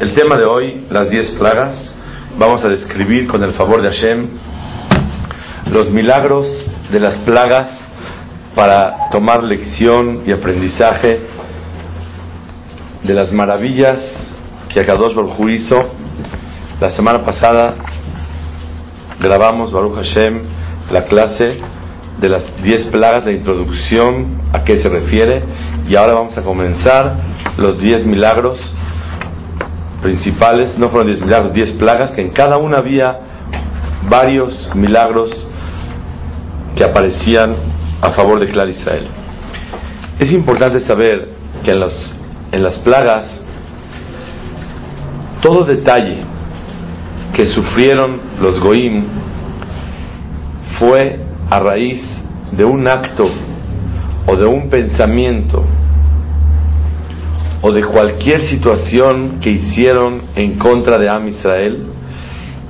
El tema de hoy, las diez plagas, vamos a describir con el favor de Hashem los milagros de las plagas para tomar lección y aprendizaje de las maravillas que Akadosh Baruj hizo. La semana pasada grabamos Baruch Hashem la clase de las diez plagas, la introducción a qué se refiere y ahora vamos a comenzar los diez milagros principales, no fueron diez milagros, diez plagas, que en cada una había varios milagros que aparecían a favor de Clar Israel. Es importante saber que en, los, en las plagas, todo detalle que sufrieron los Goim fue a raíz de un acto o de un pensamiento o de cualquier situación que hicieron en contra de Am Israel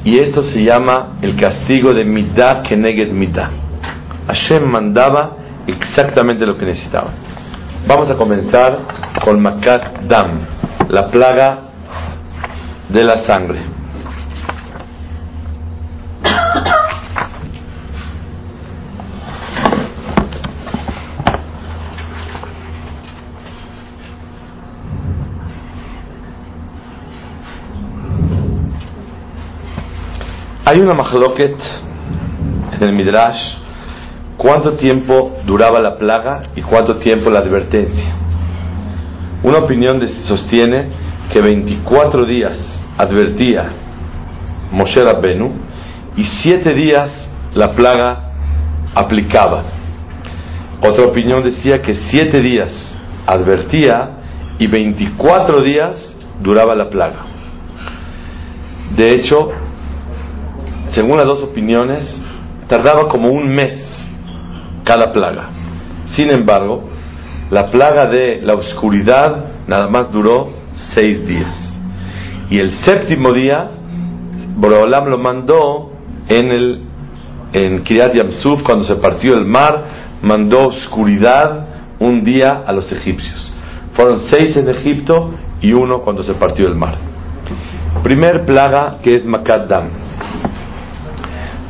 y esto se llama el castigo de Midah Keneged Midah. Hashem mandaba exactamente lo que necesitaba. Vamos a comenzar con Makat Dam, la plaga de la sangre. Hay una mahloket en el Midrash cuánto tiempo duraba la plaga y cuánto tiempo la advertencia. Una opinión sostiene que 24 días advertía Moshe Rabbenu y 7 días la plaga aplicaba. Otra opinión decía que 7 días advertía y 24 días duraba la plaga. De hecho, según las dos opiniones, tardaba como un mes cada plaga. Sin embargo, la plaga de la oscuridad nada más duró seis días. Y el séptimo día, Boreolam lo mandó en el en Kiryat Yamsuf cuando se partió el mar, mandó oscuridad un día a los egipcios. Fueron seis en Egipto y uno cuando se partió el mar. Primer plaga que es Makat Dam.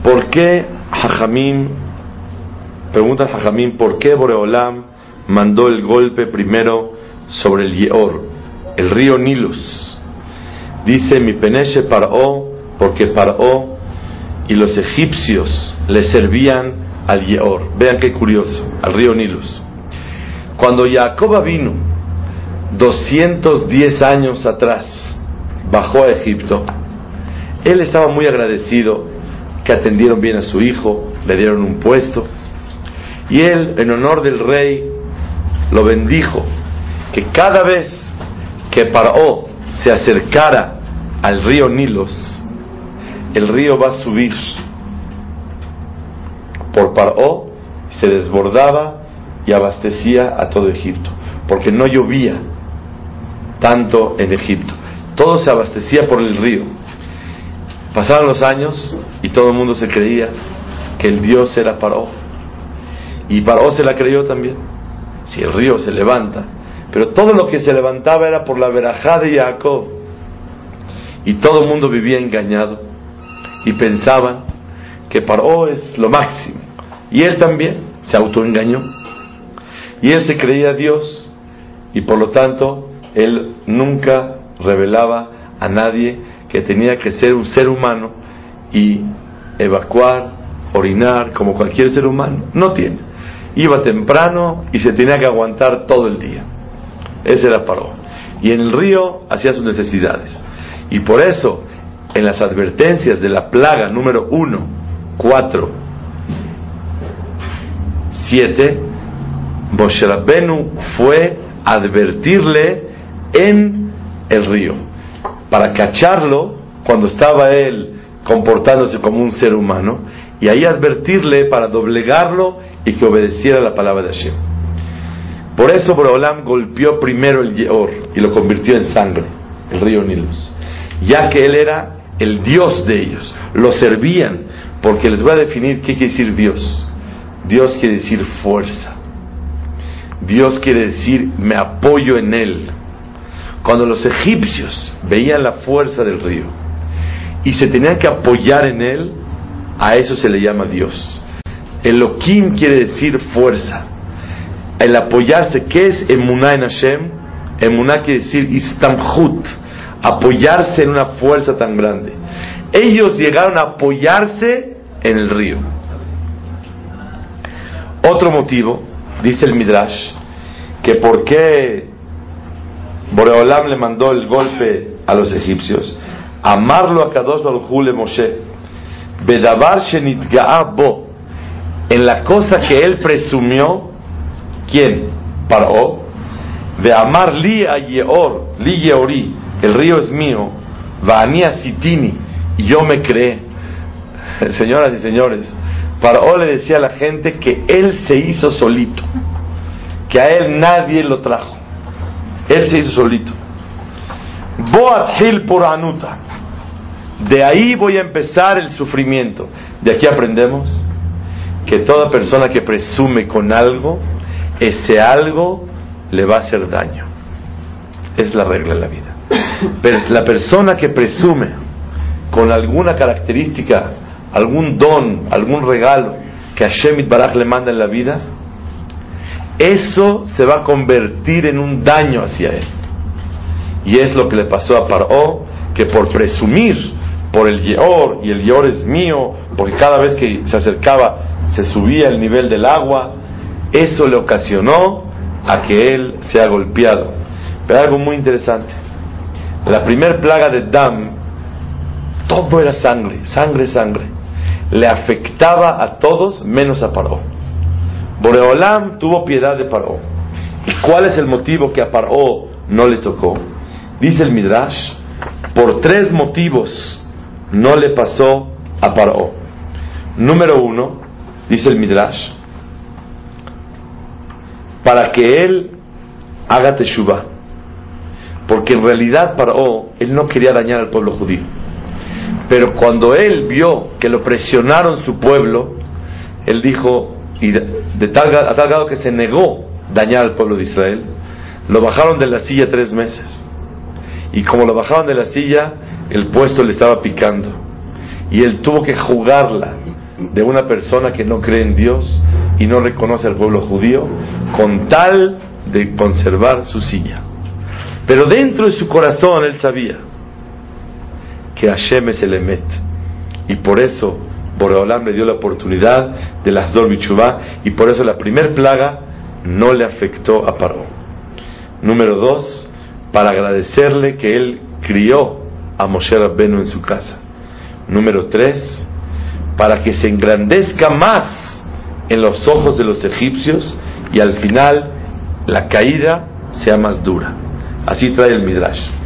¿Por qué Hajamim, pregunta Hajamim, ¿por qué Boreolam mandó el golpe primero sobre el Yeor, el río Nilus? Dice mi peneche Paró, porque Paró y los egipcios le servían al Yeor. Vean qué curioso, al río Nilus. Cuando Jacob vino 210 años atrás, bajó a Egipto, él estaba muy agradecido que atendieron bien a su hijo, le dieron un puesto. Y él, en honor del rey, lo bendijo, que cada vez que Paró se acercara al río Nilos, el río va a subir por Paró, se desbordaba y abastecía a todo Egipto, porque no llovía tanto en Egipto. Todo se abastecía por el río. Pasaron los años y todo el mundo se creía que el Dios era Paró. Y Paró se la creyó también. Si el río se levanta. Pero todo lo que se levantaba era por la verajá de Jacob. Y todo el mundo vivía engañado. Y pensaban que Paró es lo máximo. Y él también se autoengañó. Y él se creía Dios. Y por lo tanto, él nunca revelaba a nadie que tenía que ser un ser humano y evacuar, orinar como cualquier ser humano. No tiene. Iba temprano y se tenía que aguantar todo el día. Ese era Paró. Y en el río hacía sus necesidades. Y por eso, en las advertencias de la plaga número 1, 4, 7, Moshe fue advertirle en el río para cacharlo cuando estaba él comportándose como un ser humano y ahí advertirle para doblegarlo y que obedeciera la palabra de Hashem. Por eso Boreolam golpeó primero el Yeor y lo convirtió en sangre, el río Nilus, ya que él era el Dios de ellos, lo servían, porque les voy a definir qué quiere decir Dios. Dios quiere decir fuerza. Dios quiere decir me apoyo en Él. Cuando los egipcios veían la fuerza del río y se tenían que apoyar en él, a eso se le llama Dios. Elohim quiere decir fuerza. El apoyarse, ¿qué es emuná en Hashem? Emuná quiere decir istamhut, apoyarse en una fuerza tan grande. Ellos llegaron a apoyarse en el río. Otro motivo, dice el Midrash, que por qué Boreolam le mandó el golpe a los egipcios, amarlo a Kadosh Baruj Moshe, Bedavar bo, en la cosa que él presumió, ¿quién? Paró, de amar li a Yeor, li Yeori, el río es mío, Vania Sitini, y yo me creé. Señoras y señores, Paró le decía a la gente que él se hizo solito, que a él nadie lo trajo. Él se hizo solito. Boat por Anuta. De ahí voy a empezar el sufrimiento. De aquí aprendemos que toda persona que presume con algo, ese algo le va a hacer daño. Es la regla de la vida. Pero la persona que presume con alguna característica algún don, algún regalo que Hashem Baraj le manda en la vida, eso se va a convertir en un daño hacia él. Y es lo que le pasó a Paró, que por presumir por el Yeor, y el Yeor es mío, porque cada vez que se acercaba se subía el nivel del agua, eso le ocasionó a que él sea golpeado. Pero algo muy interesante, la primer plaga de Dam, todo era sangre, sangre, sangre le afectaba a todos menos a Paró. Boreolam tuvo piedad de Paró. ¿Y cuál es el motivo que a Paró no le tocó? Dice el Midrash, por tres motivos no le pasó a Paró. Número uno, dice el Midrash, para que él haga teshuva. Porque en realidad Paró, él no quería dañar al pueblo judío. Pero cuando él vio que lo presionaron su pueblo, él dijo, y de tal, a tal grado que se negó dañar al pueblo de Israel, lo bajaron de la silla tres meses. Y como lo bajaron de la silla, el puesto le estaba picando. Y él tuvo que jugarla de una persona que no cree en Dios y no reconoce al pueblo judío, con tal de conservar su silla. Pero dentro de su corazón él sabía que Hashem es el Emet. Y por eso Boreolam le dio la oportunidad de las dos y por eso la primer plaga no le afectó a Paró. Número dos, para agradecerle que él crió a Moshe Rabbenu en su casa. Número tres, para que se engrandezca más en los ojos de los egipcios y al final la caída sea más dura. Así trae el Midrash.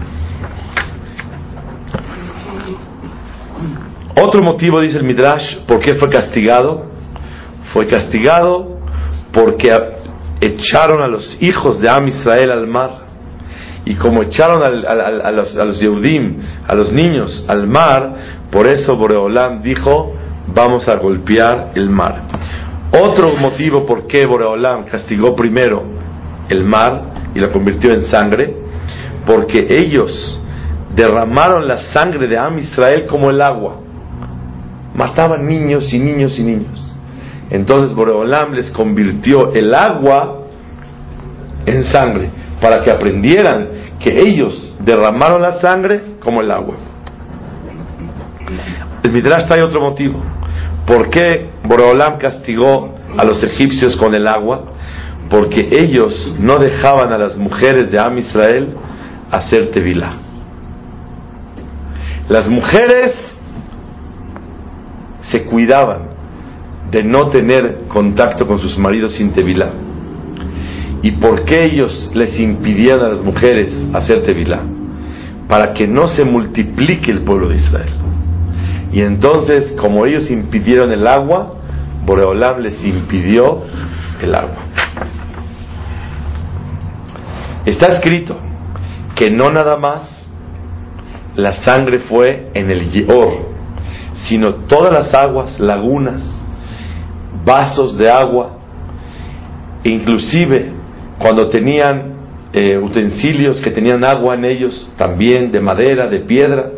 Otro motivo, dice el Midrash, ¿por qué fue castigado? Fue castigado porque echaron a los hijos de Am Israel al mar. Y como echaron a, los, a los Yehudim, a los niños al mar, por eso Boreolam dijo, vamos a golpear el mar. Otro motivo por qué Boreolam castigó primero el mar y lo convirtió en sangre, porque ellos derramaron la sangre de Am Israel como el agua mataban niños y niños y niños. Entonces Boreolam les convirtió el agua en sangre para que aprendieran que ellos derramaron la sangre como el agua. El Midrash trae otro motivo. ¿Por qué Boreolam castigó a los egipcios con el agua? Porque ellos no dejaban a las mujeres de Am Israel hacer tevilá. Las mujeres se cuidaban de no tener contacto con sus maridos sin tevilá. ¿Y por qué ellos les impidían a las mujeres hacer tevilá? Para que no se multiplique el pueblo de Israel. Y entonces, como ellos impidieron el agua, Boreolam les impidió el agua. Está escrito que no nada más la sangre fue en el Yeor, sino todas las aguas, lagunas, vasos de agua, inclusive cuando tenían eh, utensilios que tenían agua en ellos, también de madera, de piedra.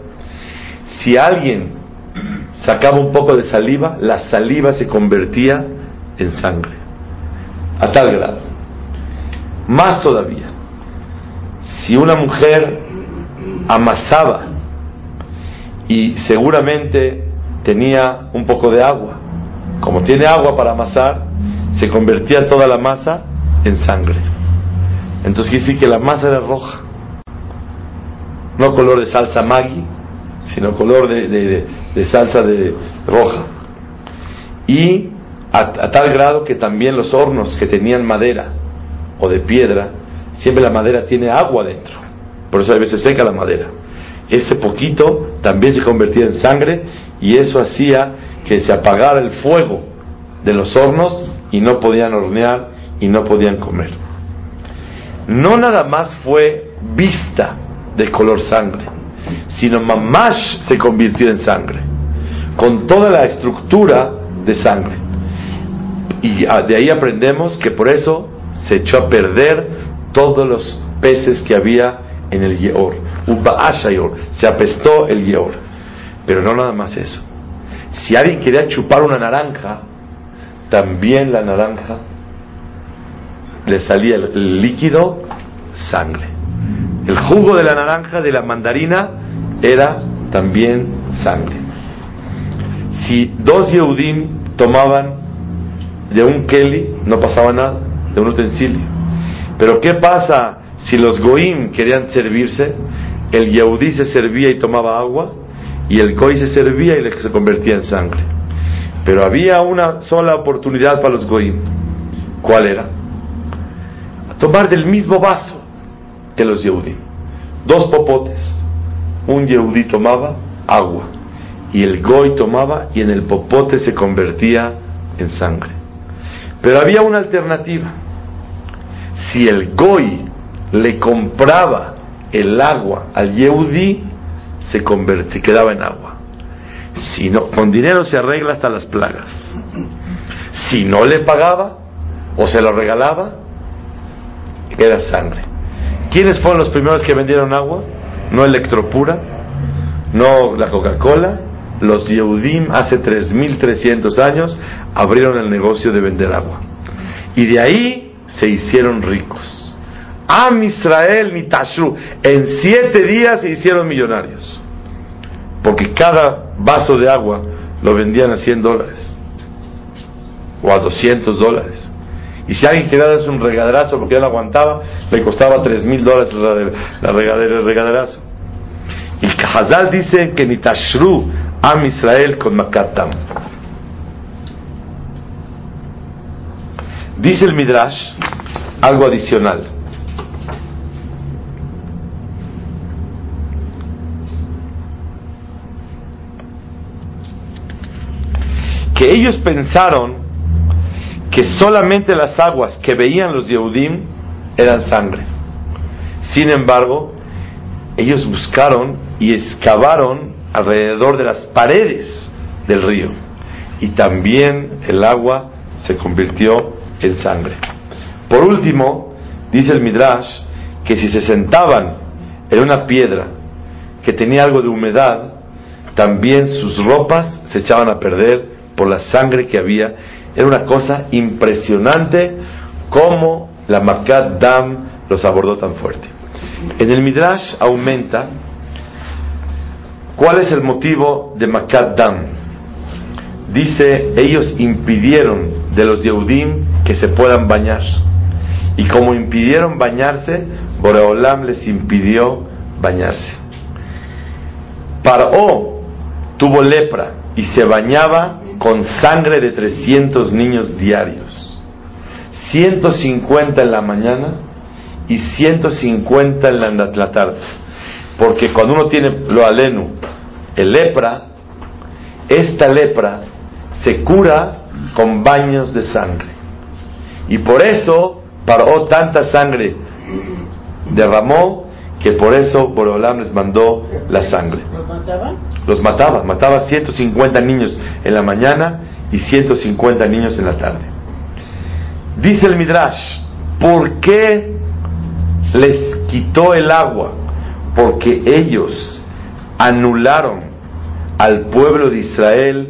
Si alguien sacaba un poco de saliva, la saliva se convertía en sangre. A tal grado. Más todavía, si una mujer amasaba y seguramente tenía un poco de agua, como tiene agua para amasar, se convertía toda la masa en sangre. Entonces quiere que la masa era roja. No color de salsa Maggi, sino color de, salsa de roja. Y a, tal grado que también los hornos que tenían madera o de piedra, siempre la madera tiene agua dentro. Por eso a veces seca la madera. Ese poquito también se convertía en sangre y eso hacía que se apagara el fuego de los hornos y no podían hornear y no podían comer. No nada más fue vista de color sangre, sino mamash se convirtió en sangre, con toda la estructura de sangre. Y de ahí aprendemos que por eso se echó a perder todos los peces que había en el Yeor. Se apestó el Yeor. Pero no nada más eso. Si alguien quería chupar una naranja, también la naranja le salía el, líquido sangre. El jugo de la naranja, de la mandarina, era también sangre. Si dos Yehudim tomaban de un Kelly, no pasaba nada, de un utensilio. Pero ¿qué pasa si los Goim querían servirse? El Yehudí se servía y tomaba agua, y el Goy se servía y se convertía en sangre. Pero había una sola oportunidad para los Goim. ¿Cuál era? tomar del mismo vaso que los Yehudí. Dos popotes. Un Yehudí tomaba agua y el Goy tomaba y en el popote se convertía en sangre. Pero había una alternativa. Si el Goy le compraba el agua al Yehudí, se convertía, quedaba en agua. Si no, con dinero se arregla hasta las plagas. Si no le pagaba o se lo regalaba, era sangre. ¿Quiénes fueron los primeros que vendieron agua? No Electropura, no la Coca-Cola. Los Yehudim hace 3.300 años abrieron el negocio de vender agua. Y de ahí se hicieron ricos. Am Israel ni Tashru. En siete días se hicieron millonarios. Porque cada vaso de agua lo vendían a 100 dólares. O a 200 dólares. Y si alguien quería darse un regaderazo porque no aguantaba, le costaba tres mil dólares la, regadera, el regaderazo. Y Hazal dice que ni tashru am Israel con makatam. Dice el Midrash algo adicional. Que ellos pensaron que solamente las aguas que veían los Yehudim eran sangre. Sin embargo, ellos buscaron y excavaron alrededor de las paredes del río y también el agua se convirtió en sangre. Por último, dice el Midrash que si se sentaban en una piedra que tenía algo de humedad, también sus ropas se echaban a perder por la sangre que había era una cosa impresionante cómo la Makat Dam los abordó tan fuerte. En el Midrash aumenta cuál es el motivo de Makat Dam. Dice, ellos impidieron de los Yehudim que se puedan bañar. Y como impidieron bañarse, Boreolam les impidió bañarse. Paró tuvo lepra y se bañaba con sangre de 300 niños diarios. 150 en la mañana y 150 en la, tarde. Porque cuando uno tiene lo alenu, el lepra, esta lepra se cura con baños de sangre. Y por eso paró tanta sangre, derramó, que por eso Borolam les mandó la sangre. ¿Los mataba? Mataba 150 niños en la mañana y 150 niños en la tarde. Dice el Midrash, ¿por qué les quitó el agua porque ellos anularon al pueblo de Israel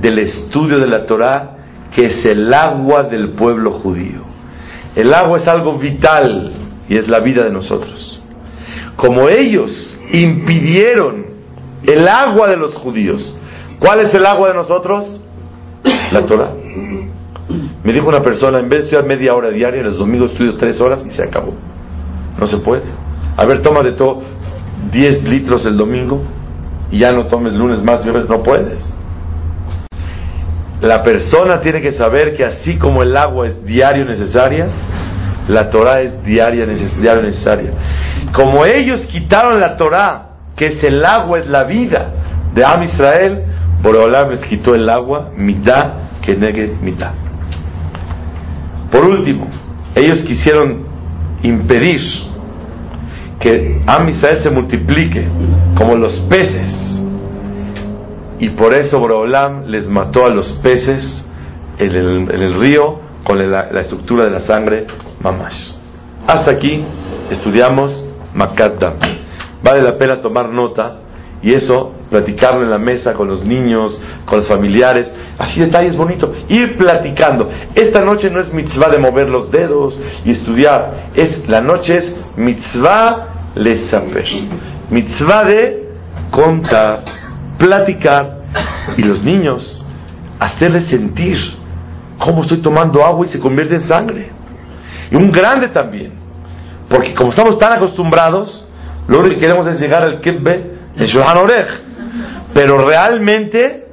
del estudio de la Torah, que es el agua del pueblo judío. El agua es algo vital y es la vida de nosotros. Como ellos impidieron el agua de los judíos, ¿cuál es el agua de nosotros? La Torah. Me dijo una persona, en vez de estudiar media hora diaria, los domingos estudio tres horas y se acabó. No se puede. A ver, toma de todo 10 litros el domingo y ya no tomes lunes más, no puedes. La persona tiene que saber que así como el agua es diario necesaria, la Torah es diaria necesaria. Como ellos quitaron la Torah, que es el agua, es la vida de Am Israel, Boreolam les quitó el agua, mitad que negue mitad. Por último, ellos quisieron impedir que Am Israel se multiplique como los peces. Y por eso Boreolam les mató a los peces en el, río con la, estructura de la sangre mamash. Hasta aquí estudiamos Makat Vale la pena tomar nota y eso, platicarlo en la mesa con los niños, con los familiares, así detalles bonitos, ir platicando. Esta noche no es mitzvah de mover los dedos y estudiar, es la noche es mitzvah lesafer, mitzvah de contar, platicar y los niños hacerles sentir cómo estoy tomando agua y se convierte en sangre. Y un grande también, porque como estamos tan acostumbrados, lo único que queremos es llegar al kibbeh pero realmente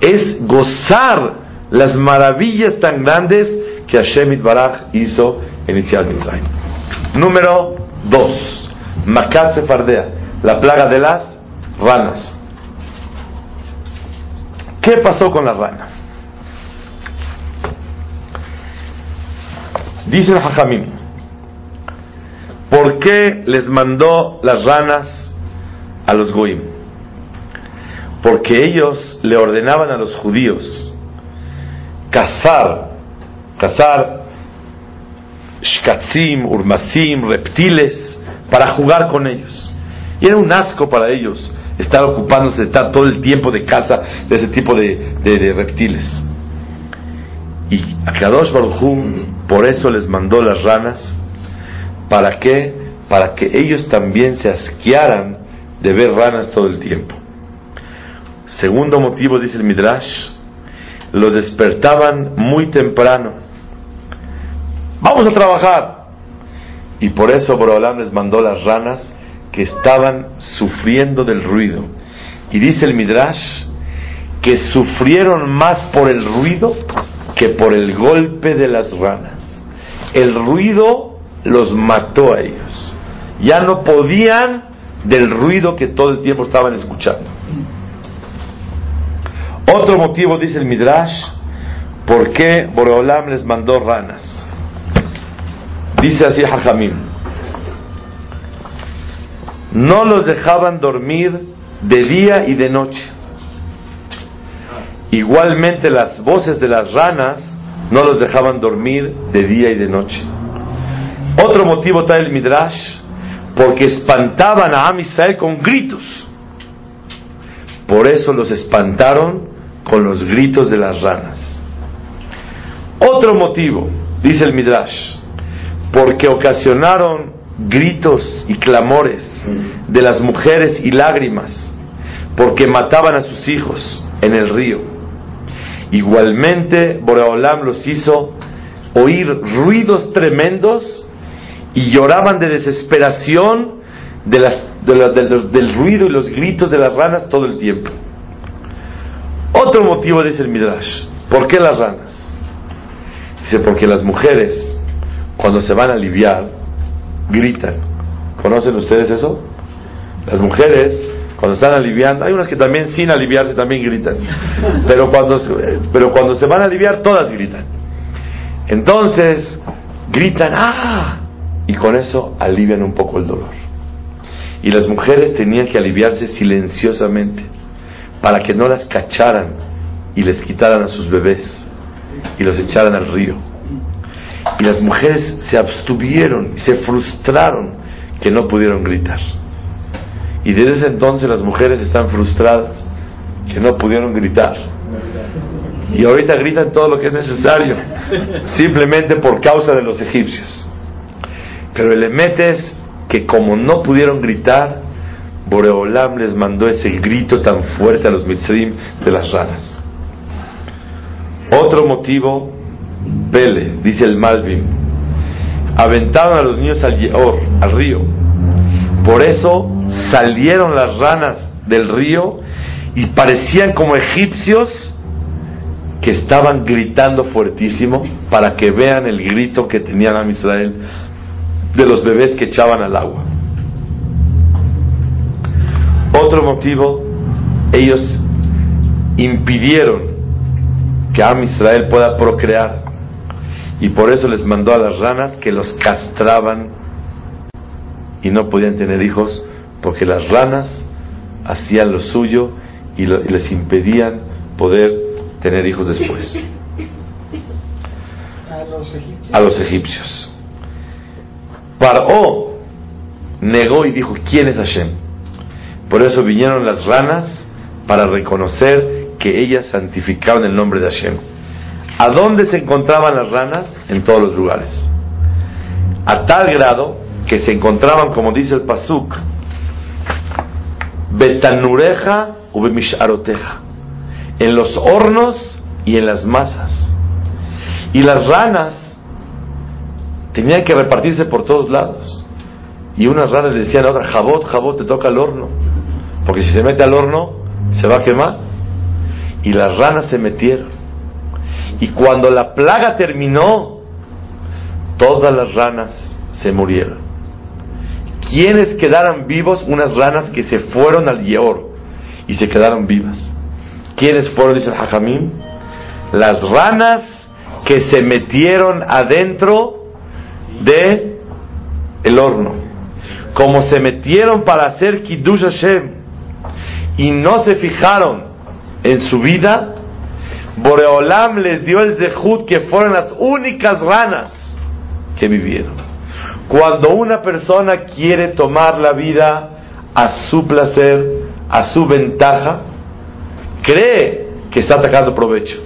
es gozar las maravillas tan grandes que Hashem Baraj hizo en Itziat Mitzrayim. Número 2. Makat Sefardea, la plaga de las ranas. ¿Qué pasó con las ranas? Dice el Hajamim, ¿por qué les mandó las ranas a los goim, porque ellos le ordenaban a los judíos cazar, cazar shkatzim, urmasim, reptiles, para jugar con ellos. Y era un asco para ellos estar ocupándose de estar todo el tiempo de caza de ese tipo de, reptiles. Y a Kadosh por eso les mandó las ranas, ¿para qué? Para que ellos también se asquearan de ver ranas todo el tiempo. Segundo motivo, dice el Midrash, los despertaban muy temprano. Vamos a trabajar. Y por eso Borolam les mandó las ranas que estaban sufriendo del ruido. Y dice el Midrash que sufrieron más por el ruido que por el golpe de las ranas. El ruido los mató a ellos. Ya no podían del ruido que todo el tiempo estaban escuchando. Otro motivo, dice el Midrash, por qué Boreolam les mandó ranas. Dice así Hajamim, no los dejaban dormir de día y de noche. Igualmente las voces de las ranas no los dejaban dormir de día y de noche. Otro motivo trae el Midrash porque espantaban a Am con gritos. Por eso los espantaron con los gritos de las ranas. Otro motivo, dice el Midrash, porque ocasionaron gritos y clamores de las mujeres y lágrimas, porque mataban a sus hijos en el río. Igualmente, Boreolam los hizo oír ruidos tremendos y lloraban de desesperación de del ruido y los gritos de las ranas todo el tiempo. Otro motivo dice el Midrash. ¿Por qué las ranas? Dice, porque las mujeres, cuando se van a aliviar, gritan. ¿Conocen ustedes eso? Las mujeres, cuando están aliviando, hay unas que también sin aliviarse también gritan. Pero cuando, pero cuando se van a aliviar, todas gritan. Entonces, gritan, ¡ah! Y con eso alivian un poco el dolor. Y las mujeres tenían que aliviarse silenciosamente para que no las cacharan y les quitaran a sus bebés y los echaran al río. Y las mujeres se abstuvieron y se frustraron que no pudieron gritar. Y desde ese entonces las mujeres están frustradas que no pudieron gritar. Y ahorita gritan todo lo que es necesario, simplemente por causa de los egipcios. Pero el emet es que como no pudieron gritar, Boreolam les mandó ese grito tan fuerte a los mitzrim de las ranas. Otro motivo, Pele, dice el Malvin, aventaron a los niños al al río. Por eso salieron las ranas del río y parecían como egipcios que estaban gritando fuertísimo para que vean el grito que tenían a Israel de los bebés que echaban al agua. Otro motivo, ellos impidieron que Am Israel pueda procrear y por eso les mandó a las ranas que los castraban y no podían tener hijos porque las ranas hacían lo suyo y, les impedían poder tener hijos después. A los egipcios. Paró negó y dijo, ¿quién es Hashem? Por eso vinieron las ranas para reconocer que ellas santificaban el nombre de Hashem. ¿A dónde se encontraban las ranas? En todos los lugares. A tal grado que se encontraban, como dice el Pasuk, Betanureja u Bemisharoteja en los hornos y en las masas. Y las ranas tenían que repartirse por todos lados. Y unas ranas le decían a otra, jabot, jabot, te toca el horno. Porque si se mete al horno, se va a quemar. Y las ranas se metieron. Y cuando la plaga terminó, todas las ranas se murieron. ¿Quiénes quedaron vivos? Unas ranas que se fueron al Yeor y se quedaron vivas. ¿Quiénes fueron? Dice el. Las ranas que se metieron adentro de el horno. Como se metieron para hacer Kiddush Hashem y no se fijaron en su vida, Boreolam les dio el Zehut que fueron las únicas ranas que vivieron. Cuando una persona quiere tomar la vida a su placer, a su ventaja, cree que está atacando provecho.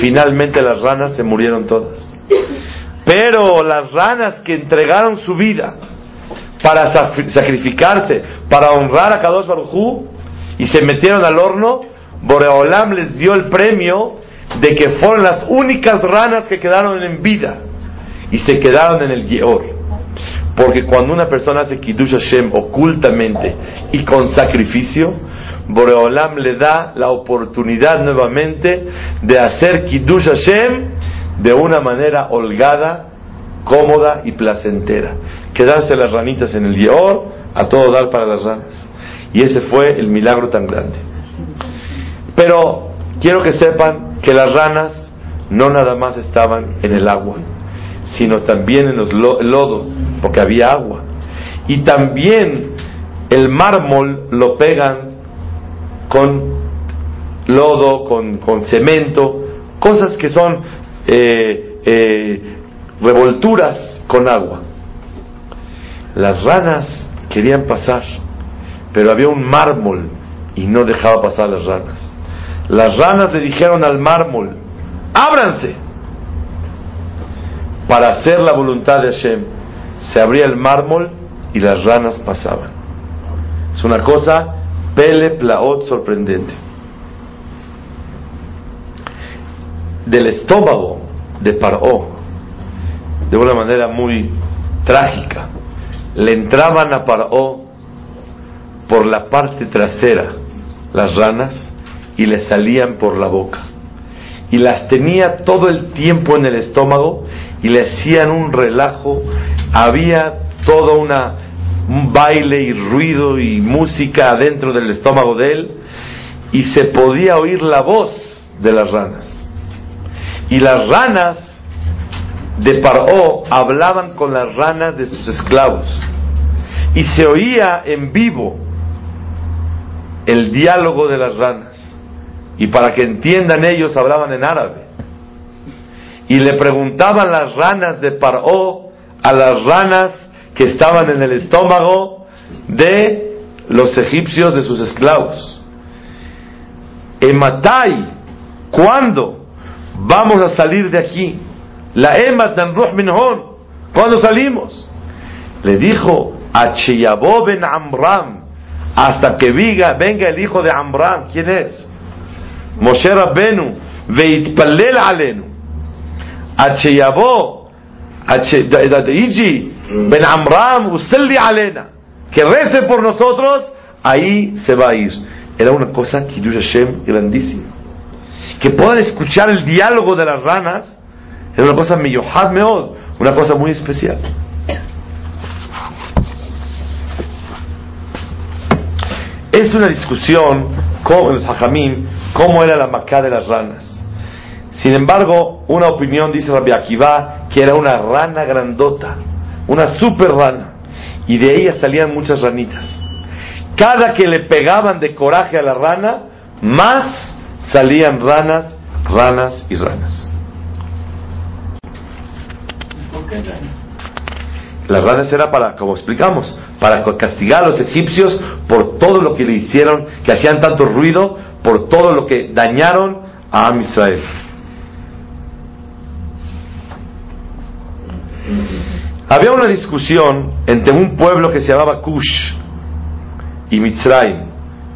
Finalmente las ranas se murieron todas. Pero las ranas que entregaron su vida para sacrificarse, para honrar a Kadosh Baruj y se metieron al horno, Boreolam les dio el premio de que fueron las únicas ranas que quedaron en vida y se quedaron en el Yeor. Porque cuando una persona hace Kiddush Hashem ocultamente y con sacrificio, Boreolam le da la oportunidad nuevamente de hacer Kiddush Hashem de una manera holgada, cómoda y placentera. Quedarse las ranitas en el Yeor, a todo dar para las ranas. Y ese fue el milagro tan grande. Pero quiero que sepan que las ranas no nada más estaban en el agua, sino también en los el lodo, porque había agua. Y también el mármol lo pegan con lodo, con, con cemento, cosas que son eh, eh, revolturas con agua. Las ranas querían pasar, pero había un mármol y no dejaba pasar las ranas. Las ranas le dijeron al mármol, ábranse para hacer la voluntad de Hashem. Se abría el mármol y las ranas pasaban. Es una cosa Pele Plaot sorprendente. Del estómago de Paró, de una manera muy trágica, le entraban a Paró por la parte trasera las ranas y le salían por la boca. Y las tenía todo el tiempo en el estómago y le hacían un relajo. Había toda una un baile y ruido y música adentro del estómago de él y se podía oír la voz de las ranas. Y las ranas de Paró hablaban con las ranas de sus esclavos y se oía en vivo el diálogo de las ranas. Y para que entiendan ellos hablaban en árabe. y le preguntaban las ranas de Paró a las ranas que estaban en el estómago de los egipcios de sus esclavos. Ematai, ¿cuándo vamos a salir de aquí? La emat Ruh Minhon, ¿cuándo salimos? Le dijo a ben Amram, hasta que venga, venga el hijo de Amram, ¿quién es? Moshe Rabbenu, veitpalel alenu. Acheyabó, Iji, Ben Amram, Uselli alena. Que rece por nosotros, ahí se va a ir. Era una cosa, Kiddush Hashem, grandísima. Que puedan escuchar el diálogo de las ranas, era una cosa una cosa muy especial. Es una discusión con hajamim cómo era la macá de las ranas. Sin embargo, una opinión dice Rabbi Akiva que era una rana grandota, una super rana, y de ella salían muchas ranitas. Cada que le pegaban de coraje a la rana, más salían ranas, ranas y ranas. ¿Por qué las ranas era para, como explicamos, para castigar a los egipcios por todo lo que le hicieron, que hacían tanto ruido, por todo lo que dañaron a Am Israel. Había una discusión entre un pueblo que se llamaba Kush y Mitzrayim,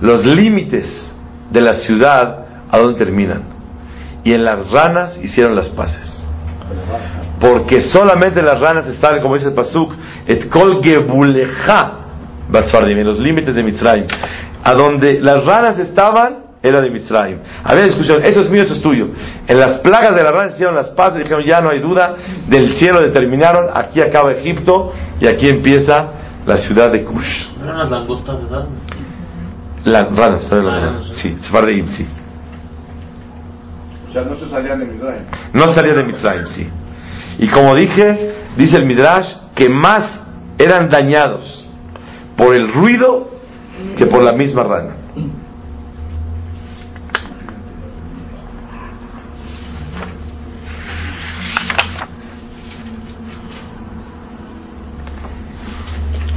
los límites de la ciudad a dónde terminan. Y en las ranas hicieron las paces porque solamente las ranas estaban, como dice el Pasuk, et kol gebuleja, en los límites de Mitzrayim. A donde las ranas estaban, era de Mitzrayim. Había discusión, esto es mío, esto es tuyo. En las plagas de las ranas hicieron las paces dijeron, ya no hay duda, del cielo determinaron, aquí acaba Egipto y aquí empieza la ciudad de Kush. ¿Eran las langostas de? Las ranas, ah, sí, sí. O sea, no se salían de Mitzrayim. No salían de Mitzrayim, sí. Y como dije, dice el Midrash, que más eran dañados por el ruido que por la misma rana.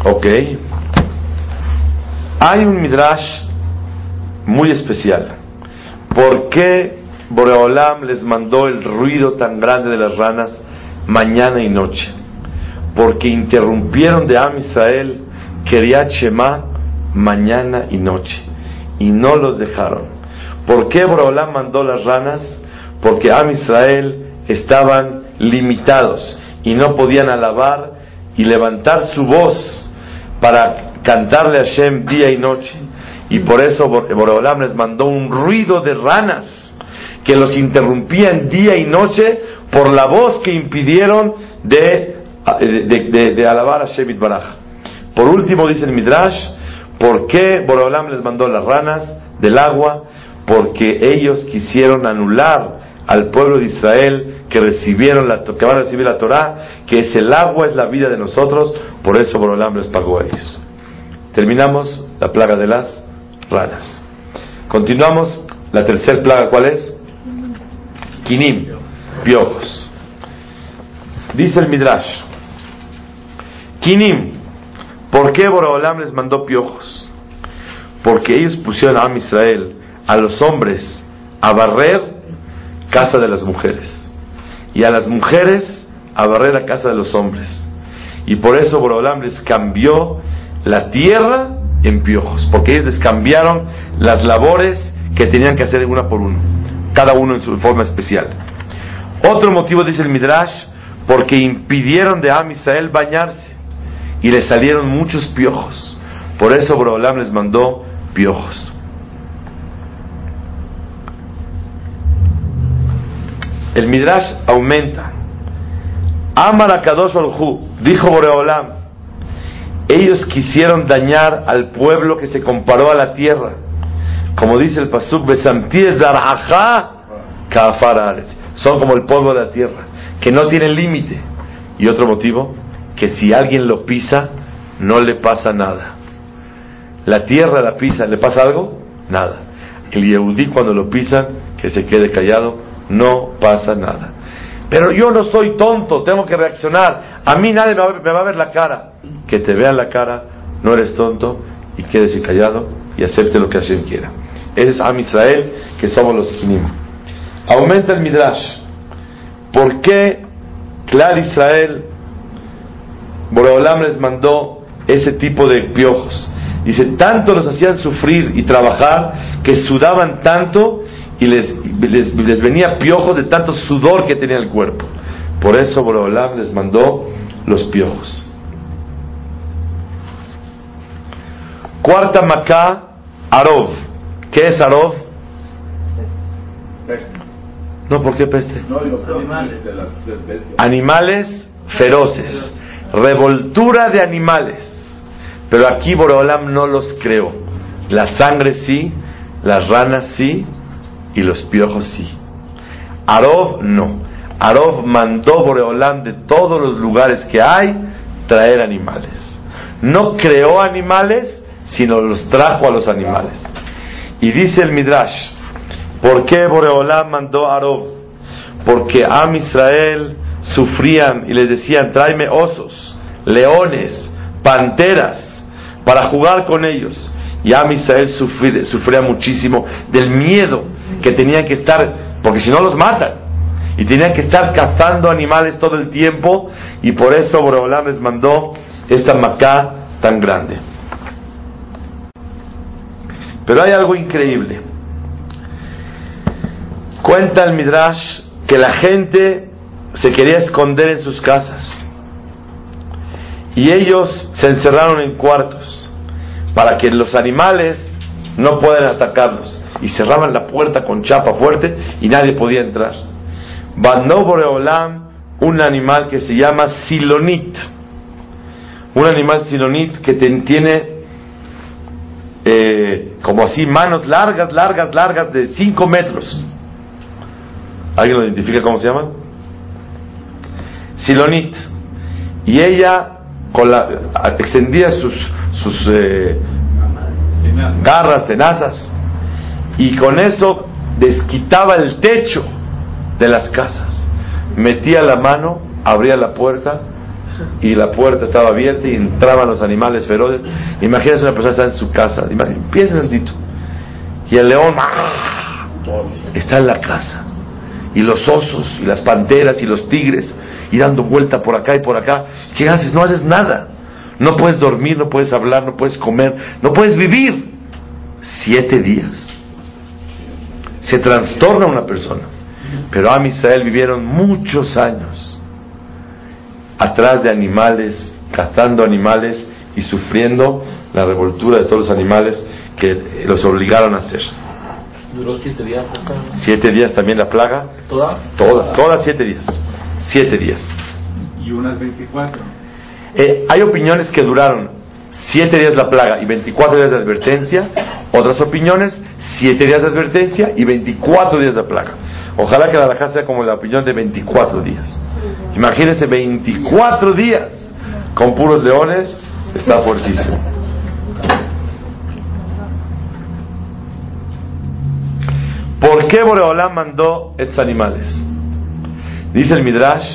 Ok. Hay un Midrash muy especial. ¿Por qué Boreolam les mandó el ruido tan grande de las ranas mañana y noche, porque interrumpieron de Am Israel Keriat Shema mañana y noche, y no los dejaron. ¿Por qué Borolam mandó las ranas? Porque Am Israel estaban limitados y no podían alabar y levantar su voz para cantarle a Hashem día y noche. Y por eso Borolam les mandó un ruido de ranas que los interrumpían día y noche por la voz que impidieron de, de, alabar a Shemit Baraj. Por último, dice el Midrash, ¿por qué Borolam les mandó las ranas del agua? Porque ellos quisieron anular al pueblo de Israel que recibieron la, que van a recibir la Torah, que es el agua, es la vida de nosotros, por eso Borolam les pagó a ellos. Terminamos la plaga de las ranas. Continuamos, la tercera plaga, ¿cuál es? Kinim piojos. Dice el Midrash, Kinim, ¿por qué Boraholam les mandó piojos? Porque ellos pusieron a Israel, a los hombres, a barrer casa de las mujeres, y a las mujeres a barrer la casa de los hombres. Y por eso Boraholam les cambió la tierra en piojos, porque ellos les cambiaron las labores que tenían que hacer una por uno, cada uno en su forma especial. Otro motivo, dice el Midrash, porque impidieron de Am Israel bañarse y le salieron muchos piojos. Por eso Borolam les mandó piojos. El Midrash aumenta. Amar a Kadosh dijo Boreolam, ellos quisieron dañar al pueblo que se comparó a la tierra. Como dice el Pasuk, son como el polvo de la tierra, que no tienen límite. Y otro motivo, que si alguien lo pisa, no le pasa nada. La tierra la pisa, ¿le pasa algo? Nada. El Yehudí cuando lo pisa, que se quede callado, no pasa nada. Pero yo no soy tonto, tengo que reaccionar. A mí nadie me va, a ver la cara. Que te vean la cara, no eres tonto y quédese callado y acepte lo que Hashem quiera. Ese es Am Israel, que somos los Jinim. Aumenta el Midrash. ¿Por qué Clar Israel, Boreolam les mandó ese tipo de piojos? Dice, tanto los hacían sufrir y trabajar que sudaban tanto y les, les, venía piojos de tanto sudor que tenía el cuerpo. Por eso Boreolam les mandó los piojos. Cuarta Macá, Arov. ¿Qué es Arov? No, ¿por qué peste? animales, feroces. Revoltura de animales. Pero aquí Boreolam no los creó. La sangre sí, las ranas sí y los piojos sí. Arov no. Arov mandó Boreolam de todos los lugares que hay traer animales. No creó animales, sino los trajo a los animales. Y dice el Midrash, ¿por qué Boreolam mandó Arov? Porque Am Israel sufrían y les decían, tráeme osos, leones, panteras, para jugar con ellos. Y a Misael sufría, muchísimo del miedo que tenían que estar, porque si no los matan. Y tenían que estar cazando animales todo el tiempo, y por eso Boreolam les mandó esta macá tan grande. Pero hay algo increíble. Cuenta el Midrash que la gente se quería esconder en sus casas. Y ellos se encerraron en cuartos para que los animales no puedan atacarlos. Y cerraban la puerta con chapa fuerte y nadie podía entrar. Bandó Boreolam un animal que se llama silonit. Un animal silonit que tiene eh, como así manos largas, largas, largas de 5 metros. ¿Alguien lo identifica cómo se llama? Silonit. Y ella con la, extendía sus, sus eh, garras, tenazas, y con eso desquitaba el techo de las casas. Metía la mano, abría la puerta, y la puerta estaba abierta y entraban los animales feroces. Imagínense una persona está en su casa, piensen tantito, y el león ¡ah! está en la casa, y los osos, y las panteras, y los tigres y dando vuelta por acá y por acá. ¿Qué haces? No haces nada. No puedes dormir, no puedes hablar, no puedes comer, no puedes vivir. Siete días. Se trastorna una persona. Pero a Israel vivieron muchos años atrás de animales, cazando animales y sufriendo la revoltura de todos los animales que los obligaron a hacer. ¿Duró siete días? Siete días también la plaga. ¿Todas? Todas, todas siete días siete días. Y unas 24. Eh, hay opiniones que duraron siete días la plaga y 24 días de advertencia. Otras opiniones, siete días de advertencia y 24 días de plaga. Ojalá que la alhaja sea como la opinión de 24 días. Imagínense 24 días con puros leones, está fuertísimo. ¿Por qué Boreolá mandó estos animales? Dice el Midrash,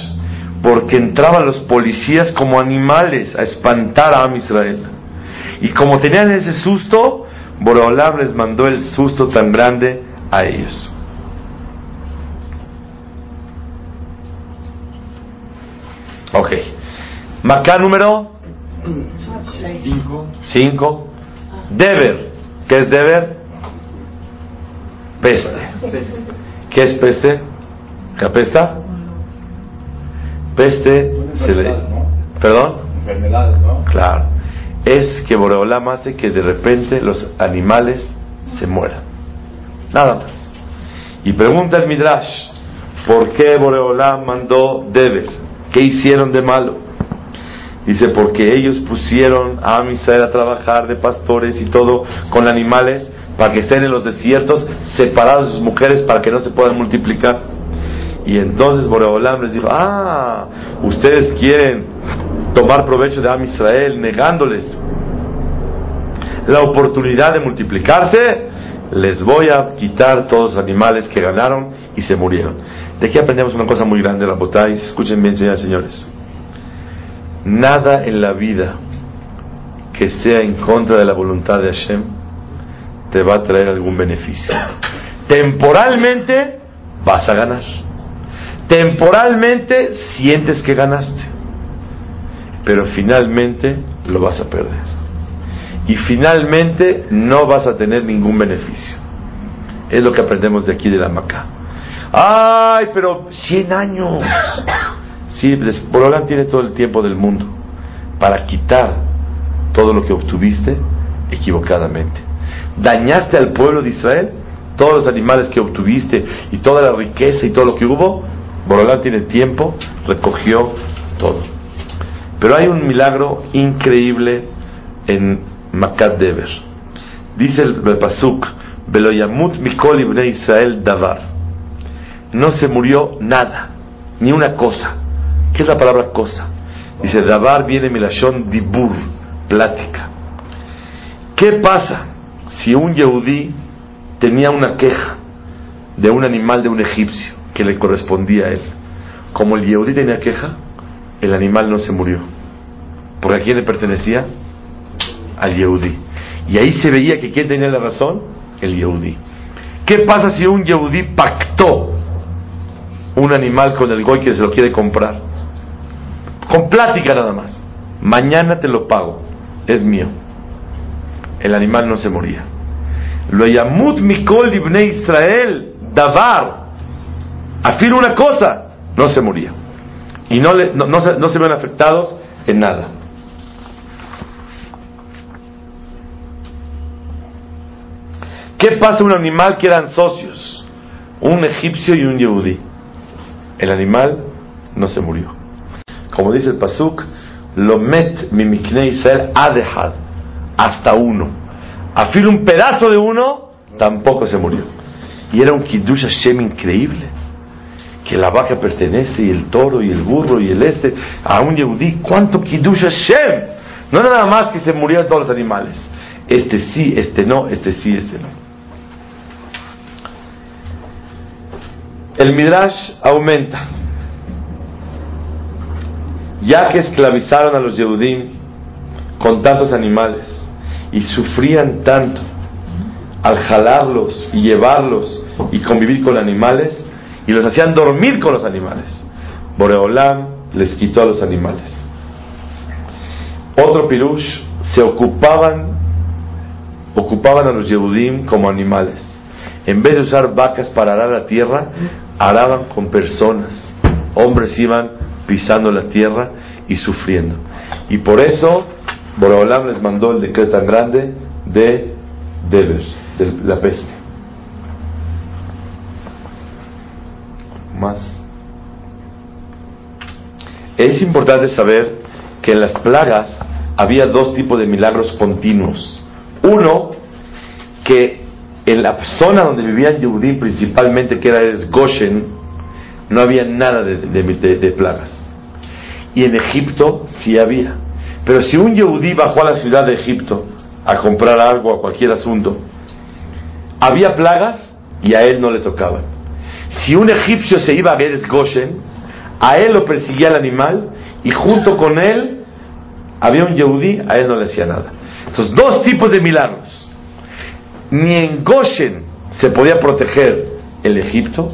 porque entraban los policías como animales a espantar a Am Israel. Y como tenían ese susto, Boreolam les mandó el susto tan grande a ellos. Ok. Macá número 5. Deber. ¿Qué es deber? Peste. ¿Qué es peste? ¿Qué apesta? Peste se le... ¿Perdón? Enfermedades, ¿no? Claro. Es que Boreolam hace que de repente los animales se mueran. Nada más. Y pregunta el Midrash, ¿por qué Boreolam mandó Deber? ¿Qué hicieron de malo? Dice, porque ellos pusieron a Misael a trabajar de pastores y todo con animales para que estén en los desiertos separados de sus mujeres para que no se puedan multiplicar. Y entonces Boreolam les dijo, ah, ustedes quieren tomar provecho de Am Israel negándoles la oportunidad de multiplicarse, les voy a quitar todos los animales que ganaron y se murieron. De aquí aprendemos una cosa muy grande, Rabotais. Escuchen bien, señores señores. Nada en la vida que sea en contra de la voluntad de Hashem te va a traer algún beneficio. Temporalmente vas a ganar. Temporalmente sientes que ganaste. Pero finalmente lo vas a perder. Y finalmente no vas a tener ningún beneficio. Es lo que aprendemos de aquí de la Maca. Ay, pero 100 años. Sí, Borolán tiene todo el tiempo del mundo para quitar todo lo que obtuviste equivocadamente. Dañaste al pueblo de Israel, todos los animales que obtuviste y toda la riqueza y todo lo que hubo. Borolán tiene tiempo, recogió todo. Pero hay un milagro increíble en Makat Deber. Dice el, el Pasuk, Beloyamut Mikol Ibn Israel Davar. No se murió nada, ni una cosa. ¿Qué es la palabra cosa? Dice, Davar viene Milashon Dibur, plática. ¿Qué pasa si un Yehudí tenía una queja de un animal de un egipcio que le correspondía a él? Como el Yehudí tenía queja, el animal no se murió. ¿Porque a quién le pertenecía? Al Yehudí. Y ahí se veía que quién tenía la razón? El Yehudí. ¿Qué pasa si un Yehudí pactó un animal con el goy que se lo quiere comprar? Con plática nada más. Mañana te lo pago. Es mío. El animal no se moría. Lo yamut mikol ibne Israel davar. Afirma una cosa, no se moría. Y no, le, no, no, se, no se ven afectados en nada. ¿Qué pasa un animal que eran socios? Un egipcio y un yehudí. El animal no se murió. Como dice el Pasuk, lo met mimikne Israel adehad, hasta uno. Afil un pedazo de uno, tampoco se murió. Y era un Kiddush Hashem increíble. Que la vaca pertenece, y el toro, y el burro, y el este, a un Yehudí. ¿Cuánto Kiddush Hashem? No nada más que se murieron todos los animales. Este sí, este no, este sí, este no. El Midrash aumenta. Ya que esclavizaron a los Yehudim con tantos animales y sufrían tanto al jalarlos y llevarlos y convivir con animales y los hacían dormir con los animales. Boreolam les quitó a los animales. Otro pirush se ocupaban ocupaban a los Yehudim como animales. En vez de usar vacas para arar la tierra, araban con personas. Hombres iban pisando la tierra y sufriendo. Y por eso Boreolam les mandó el decreto tan grande de Deber, de la peste. Más. Es importante saber que en las plagas había dos tipos de milagros continuos. Uno, que en la zona donde vivían Yehudim principalmente, que era el Goshen, no había nada de, plagas. Y en Egipto sí había. Pero si un Yehudí bajó a la ciudad de Egipto a comprar algo, a cualquier asunto, había plagas y a él no le tocaban. Si un egipcio se iba a ver Goshen, a él lo perseguía el animal y junto con él había un Yehudí, a él no le hacía nada. Entonces, dos tipos de milagros. Ni en Goshen se podía proteger el Egipto,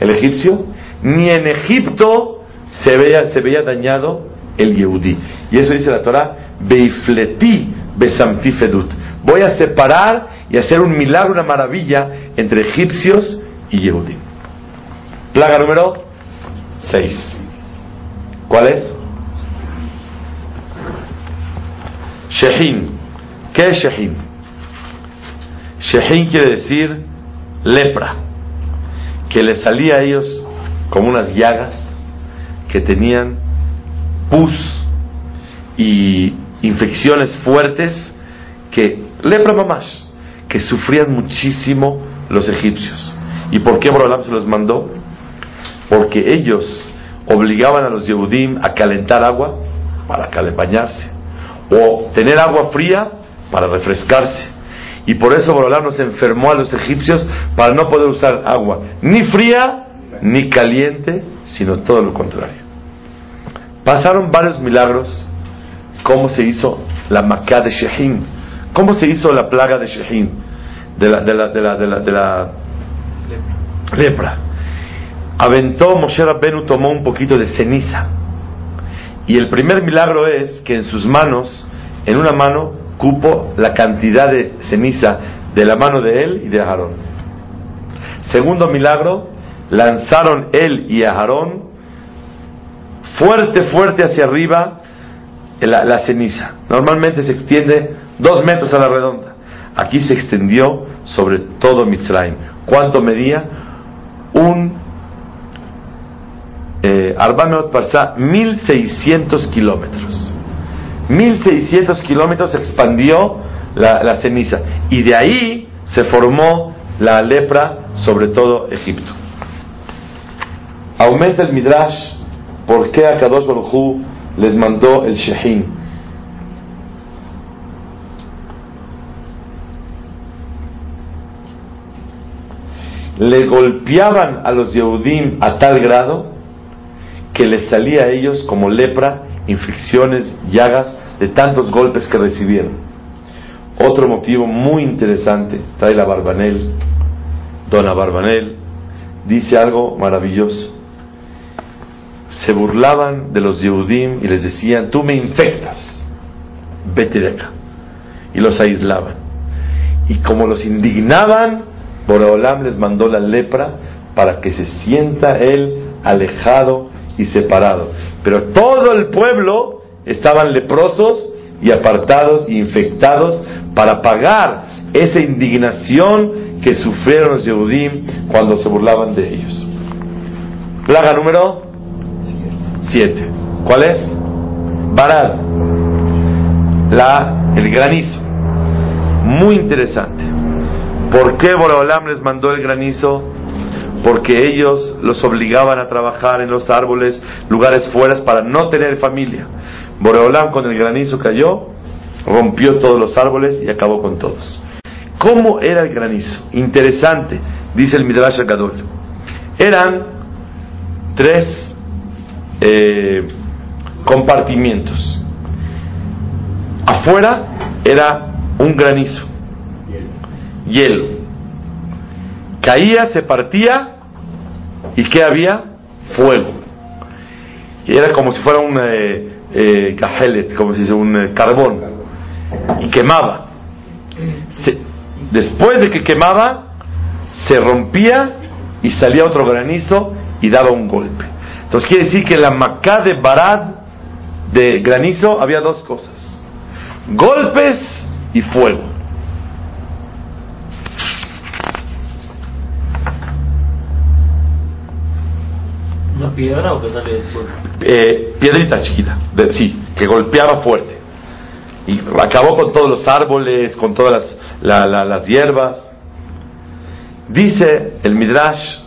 el egipcio, ni en Egipto se veía, dañado el Yehudí. Y eso dice la Torah, Beifleti besamti fedut. Voy a separar y hacer un milagro, una maravilla entre egipcios y Yehudí. Plaga número 6. ¿Cuál es? Shehin. ¿Qué es Shehin? Shehin quiere decir lepra, que le salía a ellos como unas llagas que tenían pus y infecciones fuertes que, lepra mamás, que sufrían muchísimo los egipcios. ¿Y por qué Borolam se los mandó? Porque ellos obligaban a los Yehudim a calentar agua para bañarse, o tener agua fría para refrescarse. Y por eso Borolam nos enfermó a los egipcios para no poder usar agua ni fría ni caliente, sino todo lo contrario. Pasaron varios milagros. ¿Cómo se hizo la Makkah de Shehin? ¿Cómo se hizo la plaga de la, de la, de la, de la, de la lepra. Aventó Moshe Rabbenu, tomó un poquito de ceniza. Y el primer milagro es que en sus manos, en una mano, cupo la cantidad de ceniza de la mano de él y de Aarón. Segundo milagro, lanzaron él y Aarón fuerte, fuerte hacia arriba la, ceniza. Normalmente se extiende dos metros a la redonda. Aquí se extendió sobre todo Mitzrayim. ¿Cuánto medía? Un eh, Arbameot Parsa, 1600 kilómetros. 1600 kilómetros expandió la, ceniza. Y de ahí se formó la lepra sobre todo Egipto. Aumenta el Midrash por qué a Kadosh les mandó el Shehin. Le golpeaban a los Yehudim a tal grado que les salía a ellos como lepra, infecciones, llagas de tantos golpes que recibieron. Otro motivo muy interesante, trae la Barbanel, Dona Barbanel, dice algo maravilloso. Se burlaban de los Yehudim y les decían, tú me infectas, vete de acá. Y los aislaban. Y como los indignaban, Boraholam les mandó la lepra para que se sienta él alejado y separado. Pero todo el pueblo estaban leprosos y apartados e infectados para pagar esa indignación que sufrieron los Yehudim cuando se burlaban de ellos. Plaga número 7. ¿Cuál es? Barad. La, el granizo. Muy interesante. ¿Por qué Boraholam les mandó el granizo? Porque ellos los obligaban a trabajar en los árboles, lugares fuera para no tener familia. Boreolam con el granizo cayó, rompió todos los árboles y acabó con todos. ¿Cómo era el granizo? Interesante, dice el Midrash Gadol. Eran tres eh, compartimientos. Afuera era un granizo, hielo. Caía, se partía y ¿qué había? Fuego. Y era como si fuera un eh, eh como si dice, un eh, carbón. Y quemaba. después de que quemaba, se rompía y salía otro granizo y daba un golpe. Entonces quiere decir que la Macá de Barad de granizo había dos cosas: golpes y fuego. Piedra o que sale después? Eh, piedrita chiquita, sí, que golpeaba fuerte. Y acabó con todos los árboles, con todas las, las hierbas. Dice el Midrash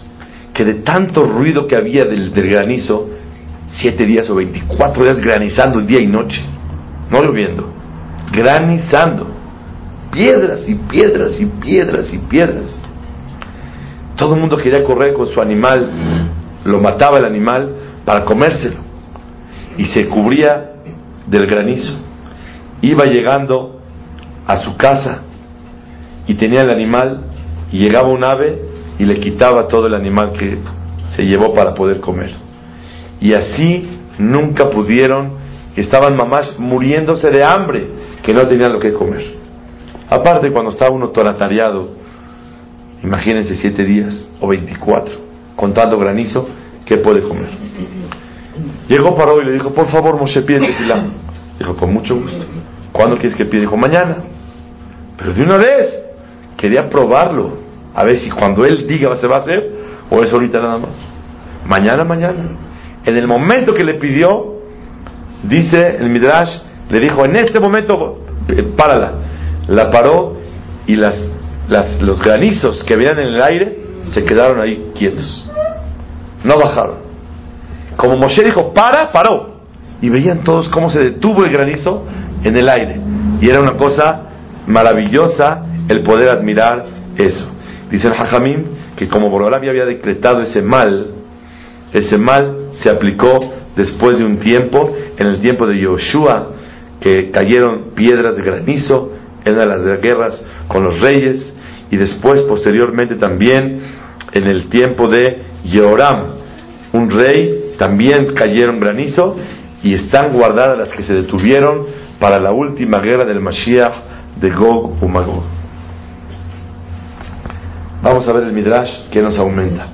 que de tanto ruido que había del, granizo, siete días o veinticuatro días granizando día y noche, no lloviendo, granizando, piedras y piedras y piedras y piedras. Todo el mundo quería correr con su animal lo mataba el animal para comérselo y se cubría del granizo. Iba llegando a su casa y tenía el animal y llegaba un ave y le quitaba todo el animal que se llevó para poder comer. Y así nunca pudieron, estaban mamás muriéndose de hambre, que no tenían lo que comer. Aparte, cuando estaba uno toratariado, imagínense siete días o veinticuatro, con tanto granizo, ¿qué puede comer? Llegó Paró y le dijo, por favor, Moshe, pide tefilá. Dijo, con mucho gusto. ¿Cuándo quieres que pida? Dijo, mañana. Pero de una vez. Quería probarlo. A ver si cuando él diga se va a hacer o es ahorita nada más. Mañana, mañana. En el momento que le pidió, dice el Midrash, le dijo, en este momento, eh, párala. La paró y las, los granizos que habían en el aire se quedaron ahí quietos. No bajaron. Como Moshe dijo, para, paró. Y veían todos cómo se detuvo el granizo en el aire. Y era una cosa maravillosa el poder admirar eso. Dice el Hajamim que como Borolam había decretado ese mal, ese mal se aplicó después de un tiempo, en el tiempo de Yoshua, que cayeron piedras de granizo en las guerras con los reyes, y después, posteriormente también, en el tiempo de Yehoram, un rey, también cayeron granizo, y están guardadas las que se detuvieron para la última guerra del Mashiach de Gog y Magog. Vamos a ver el Midrash que nos aumenta.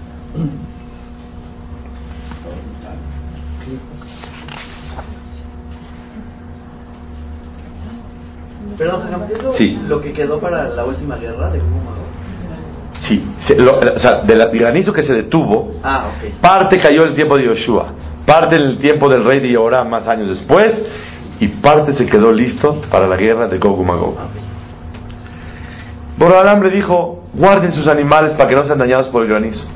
Perdón, ¿es Sí. lo que quedó para la última guerra de Gog Sí, se- lo- o sea, del granizo que se detuvo, Ah, parte cayó en el tiempo de Yoshua, parte en el tiempo del rey de Yehoram más años después, y parte se quedó listo para la guerra de Gog y Magog. Le dijo, guarden sus animales para que no sean dañados por el granizo.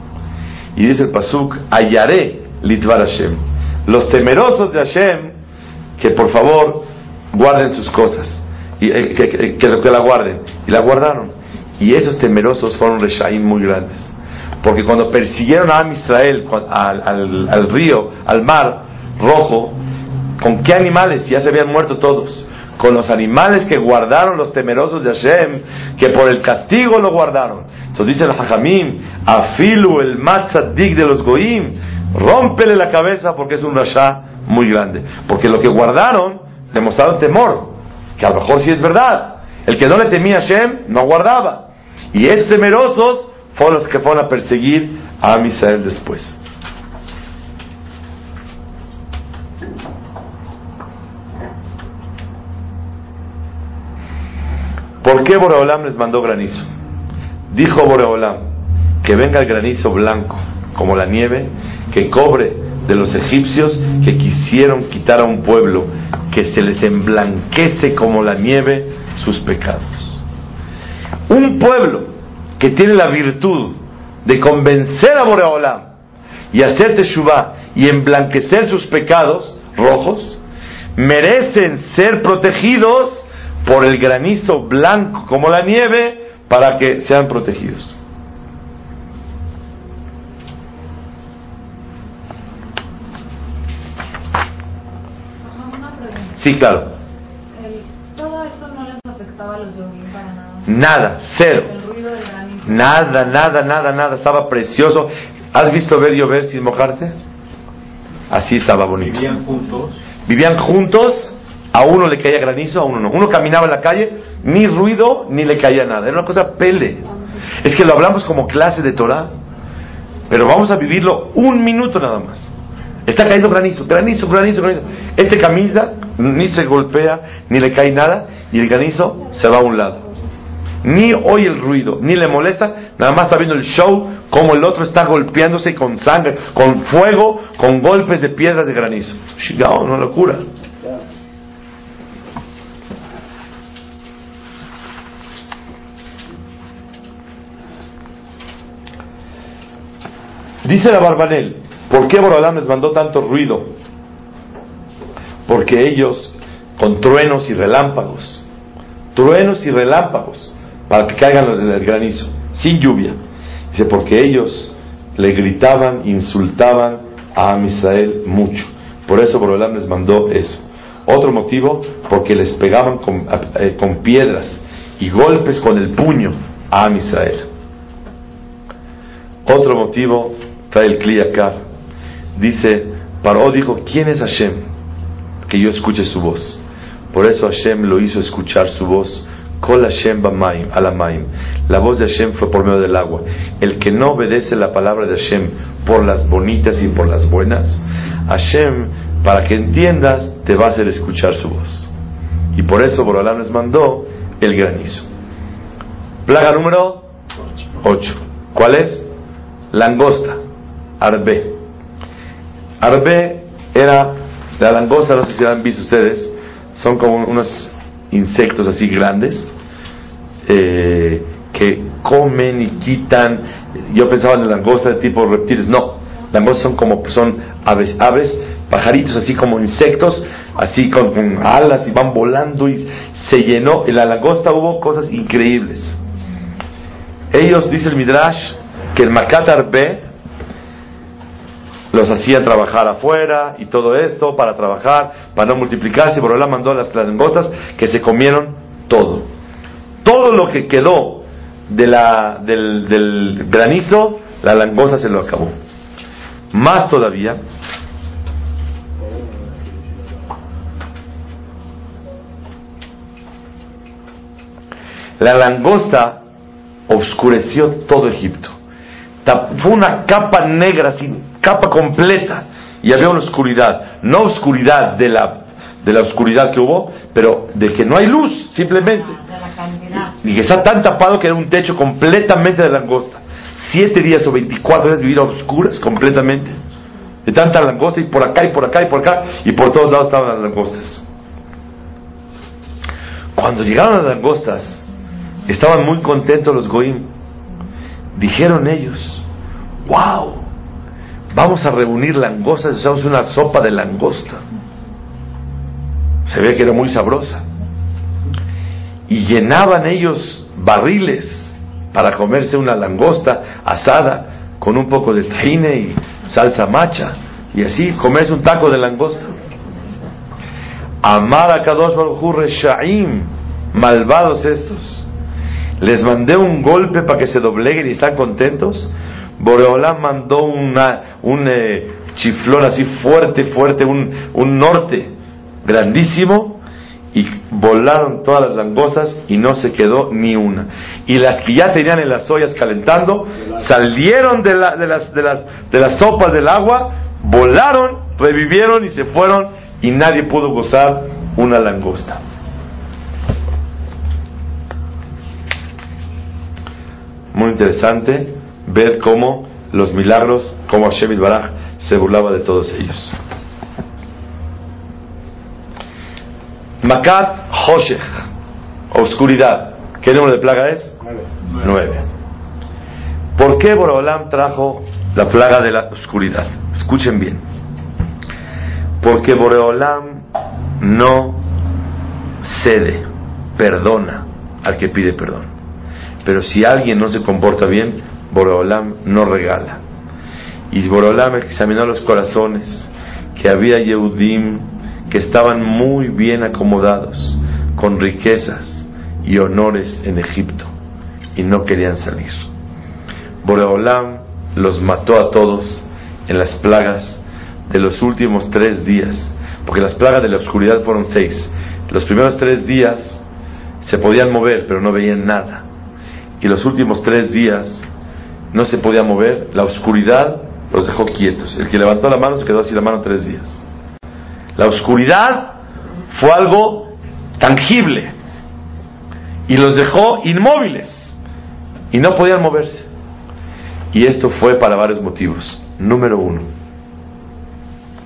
Y dice el Pasuk, hallaré litvar Hashem. Los temerosos de Hashem, que por favor guarden sus cosas, y, eh, que, que- que- que la guarden. Y la guardaron. Y esos temerosos fueron reshaim muy grandes. Porque cuando persiguieron a Israel al río, al mar rojo, ¿con qué animales? Ya se habían muerto todos. Con los animales que guardaron los temerosos de Hashem, que por el castigo lo guardaron. Entonces dice el Hajamim, afilu el matzadik de los goim, rómpele la cabeza porque es un rasha muy grande. Porque lo que guardaron demostraron temor, que a lo mejor sí es verdad. El que no le temía a Hashem no guardaba. Y estos temerosos fueron los que fueron a perseguir a Am Israel después. ¿Por qué Boreolam les mandó granizo? Dijo Boreolam que venga el granizo blanco, como la nieve, que cobre de los egipcios que quisieron quitar a un pueblo, que se les emblanquece como la nieve sus pecados. Un pueblo que tiene la virtud de convencer a Boreolam y hacer teshuvah y emblanquecer sus pecados rojos, merecen ser protegidos por el granizo blanco como la nieve para que sean protegidos. Sí, claro. Todo esto no les afectaba a los nada. Cero. Nada, nada, nada, nada. Estaba precioso. ¿Has visto ver llover sin mojarte? Así estaba bonito. Vivían juntos. Vivían juntos, a uno le caía granizo, a uno no. Uno caminaba en la calle, ni ruido, ni le caía nada. Era una cosa pele. Es que lo hablamos como clase de Torah, pero vamos a vivirlo un minuto nada más. Está cayendo granizo, granizo, granizo, granizo. Este camisa ni se golpea, ni le cae nada, y el granizo se va a un lado. Ni oye el ruido, ni le molesta, nada más está viendo el show, como el otro está golpeándose con sangre, con fuego, con golpes de piedras de granizo. Shigao, una locura. Dice la Barbanel, ¿por qué Borolam les mandó tanto ruido? Porque ellos, con truenos y relámpagos, truenos y relámpagos, para que caigan el, el granizo, sin lluvia. Dice, porque ellos le gritaban, insultaban a Am Israel mucho. Por eso Borolam les mandó eso. Otro motivo, porque les pegaban con, eh, piedras y golpes con el puño a Am Israel. Otro motivo trae el Kli acá. Dice, Paró dijo, ¿quién es Hashem? Que yo escuche su voz. Por eso Hashem lo hizo escuchar su voz. Kol Hashem alamaim. La voz de Hashem fue por medio del agua. El que no obedece la palabra de Hashem por las bonitas y por las buenas, Hashem, para que entiendas, te va a hacer escuchar su voz. Y por eso Borolam les mandó el granizo. Plaga número 8. ¿Cuál es? Langosta, arbe. Arbe era la langosta, no sé si la han visto ustedes, son como unos insectos así grandes eh, que comen y quitan. Yo pensaba en langosta de tipo reptiles, no, langostas son como son aves, aves, pajaritos así como insectos, así con, con alas y van volando y se llenó. En la langosta hubo cosas increíbles. Ellos, dice el Midrash, que el Makat Arbe los hacía trabajar afuera y todo esto para trabajar, para no multiplicarse. Por la mandó las langostas que se comieron todo. Todo lo que quedó de la, del, del granizo, la langosta se lo acabó. Más todavía, la langosta oscureció todo Egipto. Fue una capa negra, sin capa completa, y había una oscuridad. No oscuridad de la, de la oscuridad que hubo, pero de que no hay luz, simplemente. Y que está tan tapado que era un techo completamente de langosta. Siete días o veinticuatro días vivir a oscuras completamente. De tanta langosta, y por acá, y por acá, y por acá, y por todos lados estaban las langostas. Cuando llegaron las langostas, estaban muy contentos los Goim. Dijeron ellos, wow, vamos a reunir langostas, usamos una sopa de langosta. Se ve que era muy sabrosa. Y llenaban ellos barriles para comerse una langosta asada con un poco de tahine y salsa macha. Y así comerse un taco de langosta. Amar a Kadosh Baruj Shaim, malvados estos les mandé un golpe para que se dobleguen y están contentos. Boreolá mandó una, un eh, chiflón así fuerte, fuerte, un, un norte grandísimo y volaron todas las langostas y no se quedó ni una. Y las que ya tenían en las ollas calentando salieron de, la, de, las, de, las, de las sopas del agua, volaron, revivieron y se fueron y nadie pudo gozar una langosta. muy interesante ver cómo los milagros, cómo Hashem Baraj se burlaba de todos ellos. Makat Hoshech, oscuridad. ¿Qué número de plaga es? Nueve. ¿Por qué Borolam trajo la plaga de la oscuridad? Escuchen bien. Porque Boreolam no cede, perdona al que pide perdón. Pero si alguien no se comporta bien, Boreolam no regala. Y Boreolam examinó los corazones, que había Yehudim que estaban muy bien acomodados, con riquezas y honores en Egipto, y no querían salir. Boreolam los mató a todos en las plagas de los últimos tres días, porque las plagas de la oscuridad fueron seis. Los primeros tres días se podían mover, pero no veían nada y los últimos tres días no se podía mover, la oscuridad los dejó quietos. El que levantó la mano se quedó así la mano tres días. La oscuridad fue algo tangible y los dejó inmóviles y no podían moverse. Y esto fue para varios motivos. Número uno,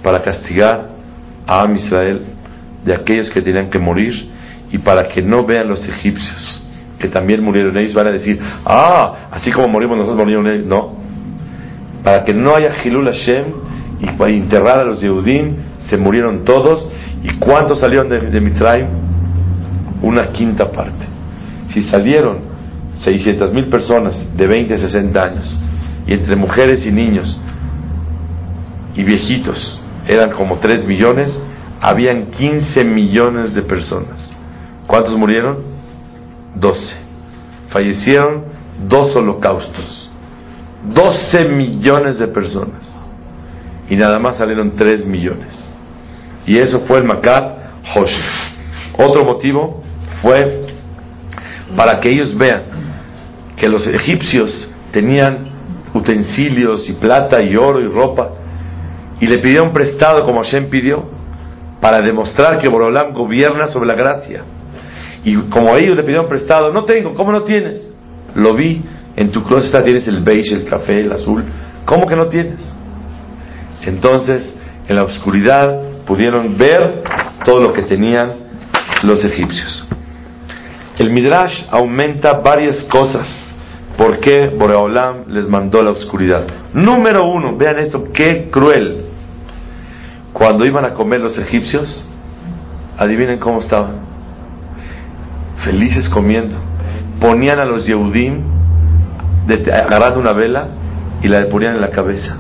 para castigar a Am Israel de aquellos que tenían que morir y para que no vean los egipcios que también murieron ellos, van a decir, ah, así como morimos nosotros, murieron ellos. No. Para que no haya Hilul Hashem y para enterrar a los Yehudim, se murieron todos. ¿Y cuántos salieron de, de Mitraim? Una quinta parte. Si salieron 600 mil personas de 20 a 60 años, y entre mujeres y niños y viejitos eran como 3 millones, habían 15 millones de personas. ¿Cuántos murieron? 12. Fallecieron dos holocaustos. 12 millones de personas. Y nada más salieron 3 millones. Y eso fue el Makat Hosh. Otro motivo fue para que ellos vean que los egipcios tenían utensilios y plata y oro y ropa y le pidieron prestado como Hashem pidió para demostrar que Borolam gobierna sobre la gracia. Y como ellos le pidieron prestado, no tengo, ¿cómo no tienes? Lo vi, en tu closet tienes el beige, el café, el azul, ¿cómo que no tienes? Entonces, en la oscuridad pudieron ver todo lo que tenían los egipcios. El Midrash aumenta varias cosas. ¿Por qué Boreolam les mandó la oscuridad? Número uno, vean esto, qué cruel. Cuando iban a comer los egipcios, adivinen cómo estaban felices comiendo. Ponían a los Yehudim agarrando una vela y la ponían en la cabeza.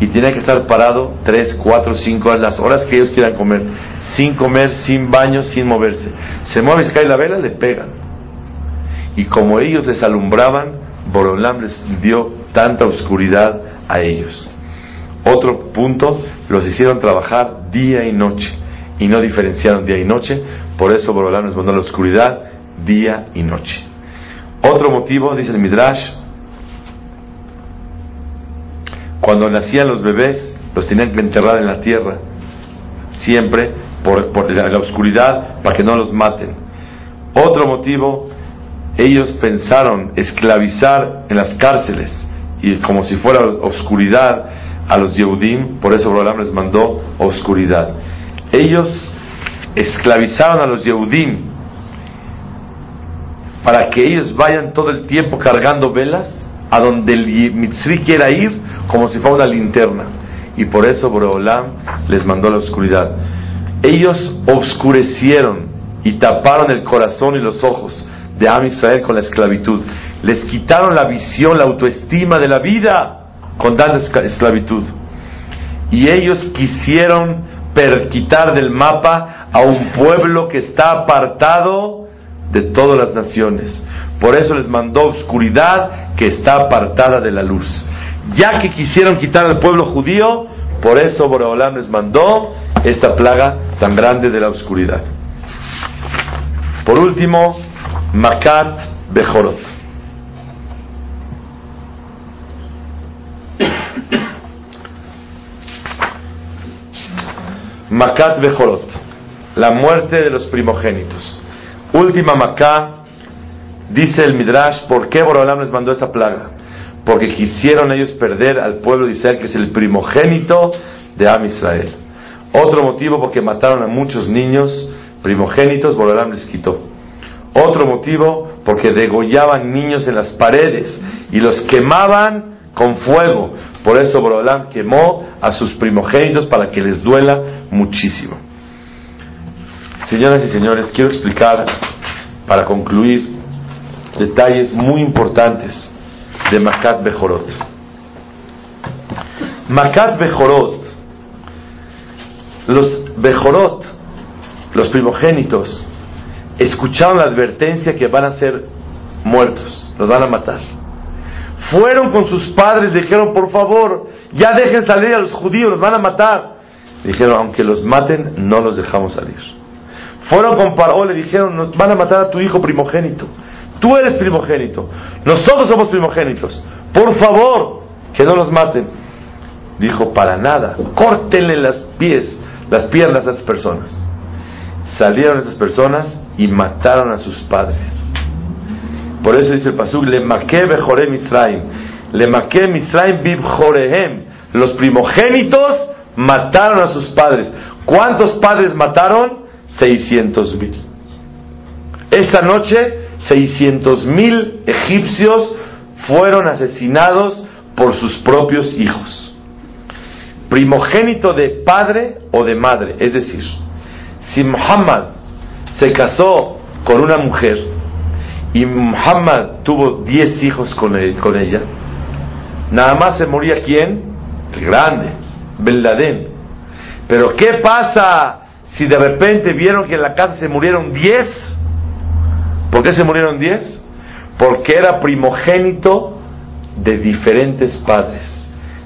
Y tenía que estar parado tres, cuatro, cinco horas, las horas que ellos quieran comer, sin comer, sin baño, sin moverse. Se mueve se cae la vela, le pegan. Y como ellos les alumbraban, Borolam les dio tanta oscuridad a ellos. Otro punto, los hicieron trabajar día y noche y no diferenciaron día y noche, por eso Borolam les mandó la oscuridad día y noche. Otro motivo, dice el Midrash, cuando nacían los bebés, los tenían que enterrar en la tierra, siempre por, la oscuridad, para que no los maten. Otro motivo, ellos pensaron esclavizar en las cárceles y como si fuera oscuridad a los Yehudim, por eso Borolam les mandó oscuridad. Ellos esclavizaron a los Yehudim para que ellos vayan todo el tiempo cargando velas a donde el Mitzri quiera ir como si fuera una linterna. Y por eso Borolam les mandó la oscuridad. Ellos oscurecieron y taparon el corazón y los ojos de Am Israel con la esclavitud. Les quitaron la visión, la autoestima de la vida con tanta esclavitud. Y ellos quisieron per- quitar del mapa a un pueblo que está apartado de todas las naciones. Por eso les mandó oscuridad que está apartada de la luz. Ya que quisieron quitar al pueblo judío, por eso Boreolam les mandó esta plaga tan grande de la oscuridad. Por último, Makat Bejorot. Makat Bejorot, la muerte de los primogénitos. Última Macá, dice el Midrash, ¿por qué Borolam les mandó esta plaga? Porque quisieron ellos perder al pueblo de Israel, que es el primogénito de Am Israel. Otro motivo, porque mataron a muchos niños primogénitos, Borolam les quitó. Otro motivo, porque degollaban niños en las paredes y los quemaban con fuego. Por eso Borolam quemó a sus primogénitos para que les duela muchísimo. Señoras y señores, quiero explicar, para concluir, detalles muy importantes de Makat Bejorot. Makat Bejorot, los Bejorot, los primogénitos, escucharon la advertencia que van a ser muertos, los van a matar. Fueron con sus padres, dijeron, por favor, ya dejen salir a los judíos, los van a matar. Dijeron, aunque los maten, no los dejamos salir. Fueron con Paró, le dijeron, van a matar a tu hijo primogénito. Tú eres primogénito. Nosotros somos primogénitos. Por favor, que no los maten. Dijo, para nada. Córtenle las pies, las piernas a estas personas. Salieron estas personas y mataron a sus padres. Por eso dice el pasuk, le maqué bejorem Misraim. Le maqué Misraim bib. Los primogénitos mataron a sus padres. ¿Cuántos padres mataron? 600 mil. Esa noche, 600 mil egipcios fueron asesinados por sus propios hijos. Primogénito de padre o de madre. Es decir, si Muhammad se casó con una mujer y Muhammad tuvo 10 hijos con, él- con ella, nada más se moría quién? El grande, Ben Laden. Pero ¿qué pasa si de repente vieron que en la casa se murieron 10? ¿Por qué se murieron 10? Porque era primogénito de diferentes padres.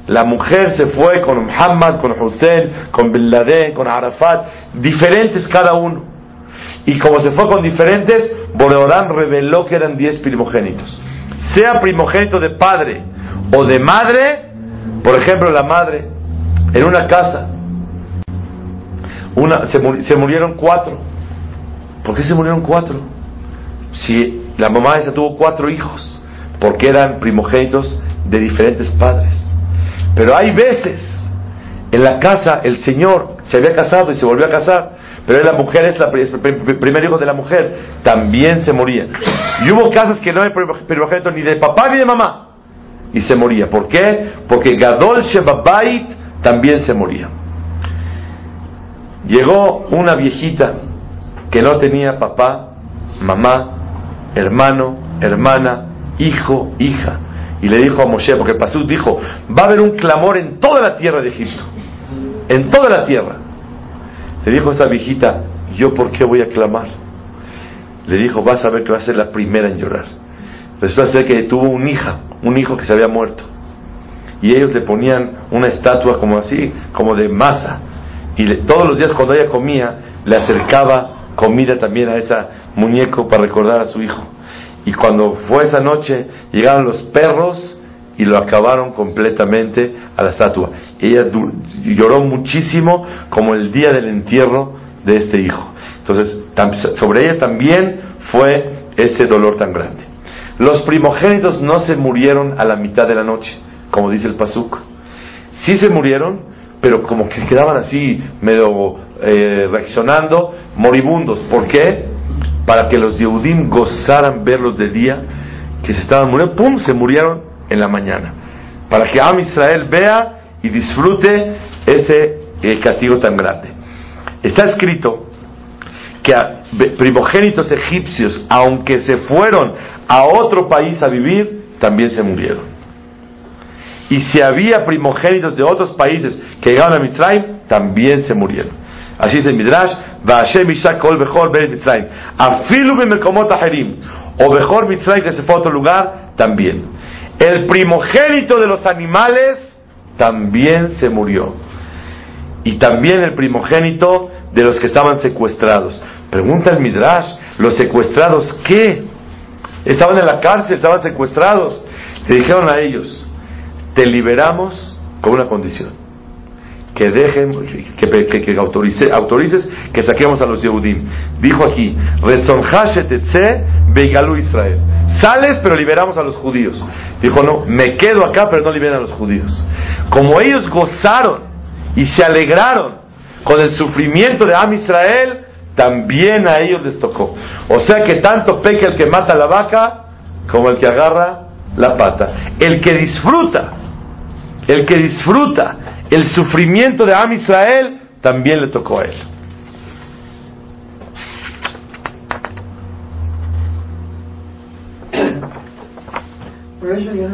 La mujer se fue con Muhammad, con Hussein, con Bin Laden, con Arafat, diferentes cada uno. Y como se fue con diferentes, Boreorán reveló que eran 10 primogénitos. Sea primogénito de padre o de madre, por ejemplo, la madre, en una casa, una, se, se murieron cuatro. ¿Por qué se murieron cuatro? Si la mamá esa tuvo cuatro hijos, porque eran primogénitos de diferentes padres. Pero hay veces en la casa el señor se había casado y se volvió a casar, pero la mujer es la el pri- primer hijo de la mujer, también se moría. Y hubo casas que no hay primo- primogénito ni de papá ni de mamá, y se moría. ¿Por qué? Porque Gadol Shebabait también se moría. Llegó una viejita que no tenía papá, mamá, hermano, hermana, hijo, hija. Y le dijo a Moshe, porque Pasú dijo, va a haber un clamor en toda la tierra de Egipto. En toda la tierra. Le dijo esta viejita, ¿yo por qué voy a clamar? Le dijo, vas a ver que va a ser la primera en llorar. Resulta ser que tuvo un hija, un hijo que se había muerto. Y ellos le ponían una estatua como así, como de masa. Y todos los días cuando ella comía, le acercaba comida también a ese muñeco para recordar a su hijo. Y cuando fue esa noche, llegaron los perros y lo acabaron completamente a la estatua. Ella lloró muchísimo como el día del entierro de este hijo. Entonces, sobre ella también fue ese dolor tan grande. Los primogénitos no se murieron a la mitad de la noche, como dice el Pasuk. Sí se murieron, pero como que quedaban así medio eh, reaccionando, moribundos. ¿Por qué? Para que los Yehudim gozaran verlos de día, que se estaban muriendo, ¡pum! se murieron en la mañana. Para que Am Israel vea y disfrute ese eh, castigo tan grande. Está escrito que a primogénitos egipcios, aunque se fueron a otro país a vivir, también se murieron. Y si había primogénitos de otros países que llegaron a Mitzrayim, también se murieron. Así dice el Midrash, Vashem Ishak Kol Bechor Ben Mitzrayim. Afilu Mekomot Aherim. O Bechor Mitzrayim que se fue a otro lugar, también. El primogénito de los animales también se murió. Y también el primogénito de los que estaban secuestrados. Pregunta el Midrash, ¿los secuestrados qué? Estaban en la cárcel, estaban secuestrados. Le dijeron a ellos, te liberamos con una condición. Que dejen, que, que, que autorices que saquemos a los Yehudim. Dijo aquí, Israel. Sales, pero liberamos a los judíos. Dijo, no, me quedo acá, pero no liberan a los judíos. Como ellos gozaron y se alegraron con el sufrimiento de Am Israel, también a ellos les tocó. O sea que tanto peca el que mata la vaca como el que agarra la pata. El que disfruta, el que disfruta el sufrimiento de Am Israel, también le tocó a él. Por eso los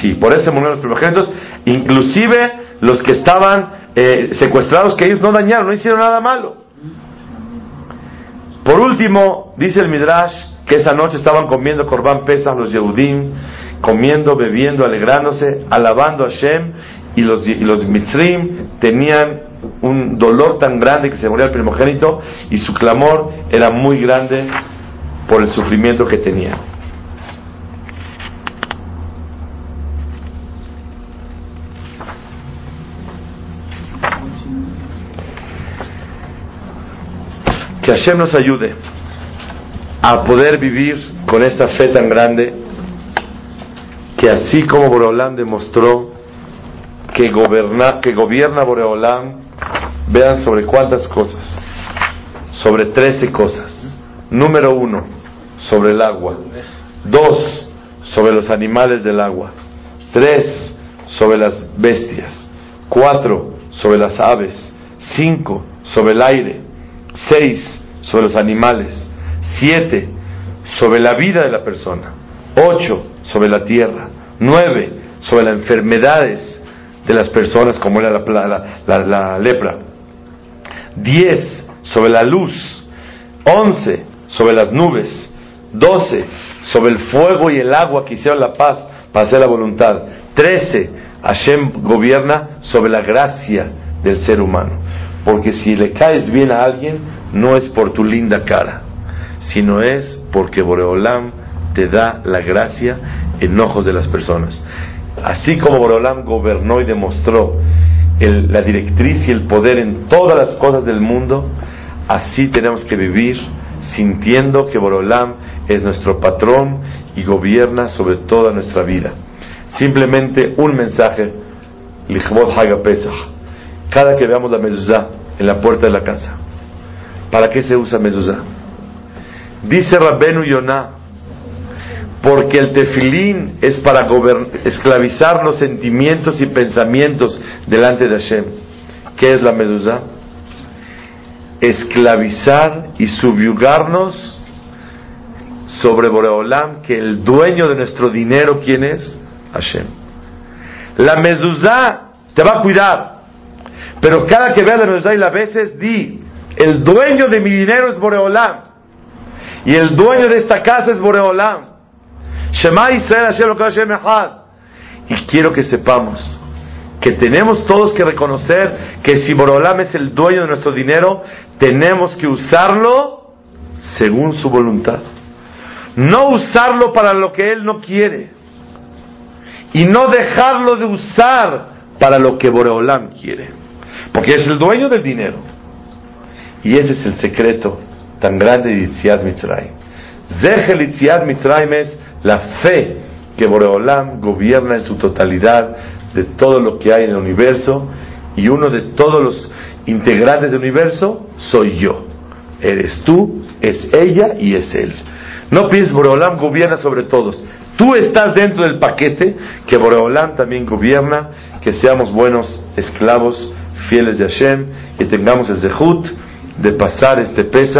Sí, por eso murieron los primogénitos, inclusive los que estaban eh, secuestrados que ellos no dañaron, no hicieron nada malo. Por último, dice el Midrash que esa noche estaban comiendo Corban Pesas los Yehudim, comiendo, bebiendo, alegrándose, alabando a Hashem, y los, y los Mitzrim tenían un dolor tan grande que se moría el primogénito, y su clamor era muy grande por el sufrimiento que tenían. Que Hashem nos ayude a poder vivir con esta fe tan grande que así como Boreolam demostró que, goberna, que gobierna Boreolam, vean sobre cuántas cosas, sobre trece cosas. Número uno, sobre el agua. Dos, sobre los animales del agua. Tres, sobre las bestias. Cuatro, sobre las aves. Cinco, sobre el aire. Seis, sobre los animales, siete sobre la vida de la persona, ocho sobre la tierra, nueve sobre las enfermedades de las personas como era la, la, lepra, diez sobre la luz, once sobre las nubes, doce sobre el fuego y el agua que hicieron la paz para hacer la voluntad, trece Hashem gobierna sobre la gracia del ser humano. Porque si le caes bien a alguien, no es por tu linda cara, sino es porque Boreolam te da la gracia en ojos de las personas. Así como Boreolam gobernó y demostró la directriz y el poder en todas las cosas del mundo, así tenemos que vivir sintiendo que Boreolam es nuestro patrón y gobierna sobre toda nuestra vida. Simplemente un mensaje, Lichvot Haga. Cada que veamos la mezuzá en la puerta de la casa, ¿para qué se usa mezuzá? Dice Rabbenu Yonah, porque el tefilín es para esclavizar los sentimientos y pensamientos delante de Hashem. ¿Qué es la mezuzá? Esclavizar y subyugarnos sobre Boreolam que el dueño de nuestro dinero, ¿quién es? Hashem. La mezuzá te va a cuidar, pero cada que veas la mezuzá y la veces, di, el dueño de mi dinero es Boreolam, y el dueño de esta casa es Boreolam. Shema Israel Hashem Hashem. Y quiero que sepamos que tenemos todos que reconocer que si Boreolam es el dueño de nuestro dinero, tenemos que usarlo según su voluntad. No usarlo para lo que Él no quiere. Y no dejarlo de usar para lo que Boreolam quiere. Porque es el dueño del dinero. Y ese es el secreto tan grande de Itziad Mitzrayim. Zehel Itziad Mitzrayim es la fe que Boreolam gobierna en su totalidad de todo lo que hay en el universo y uno de todos los integrantes del universo soy yo. Eres tú, es ella y es él. No pienses Boreolam gobierna sobre todos. Tú estás dentro del paquete que Boreolam también gobierna, que seamos buenos esclavos fieles de Hashem, que tengamos el zehut de pasar este pesa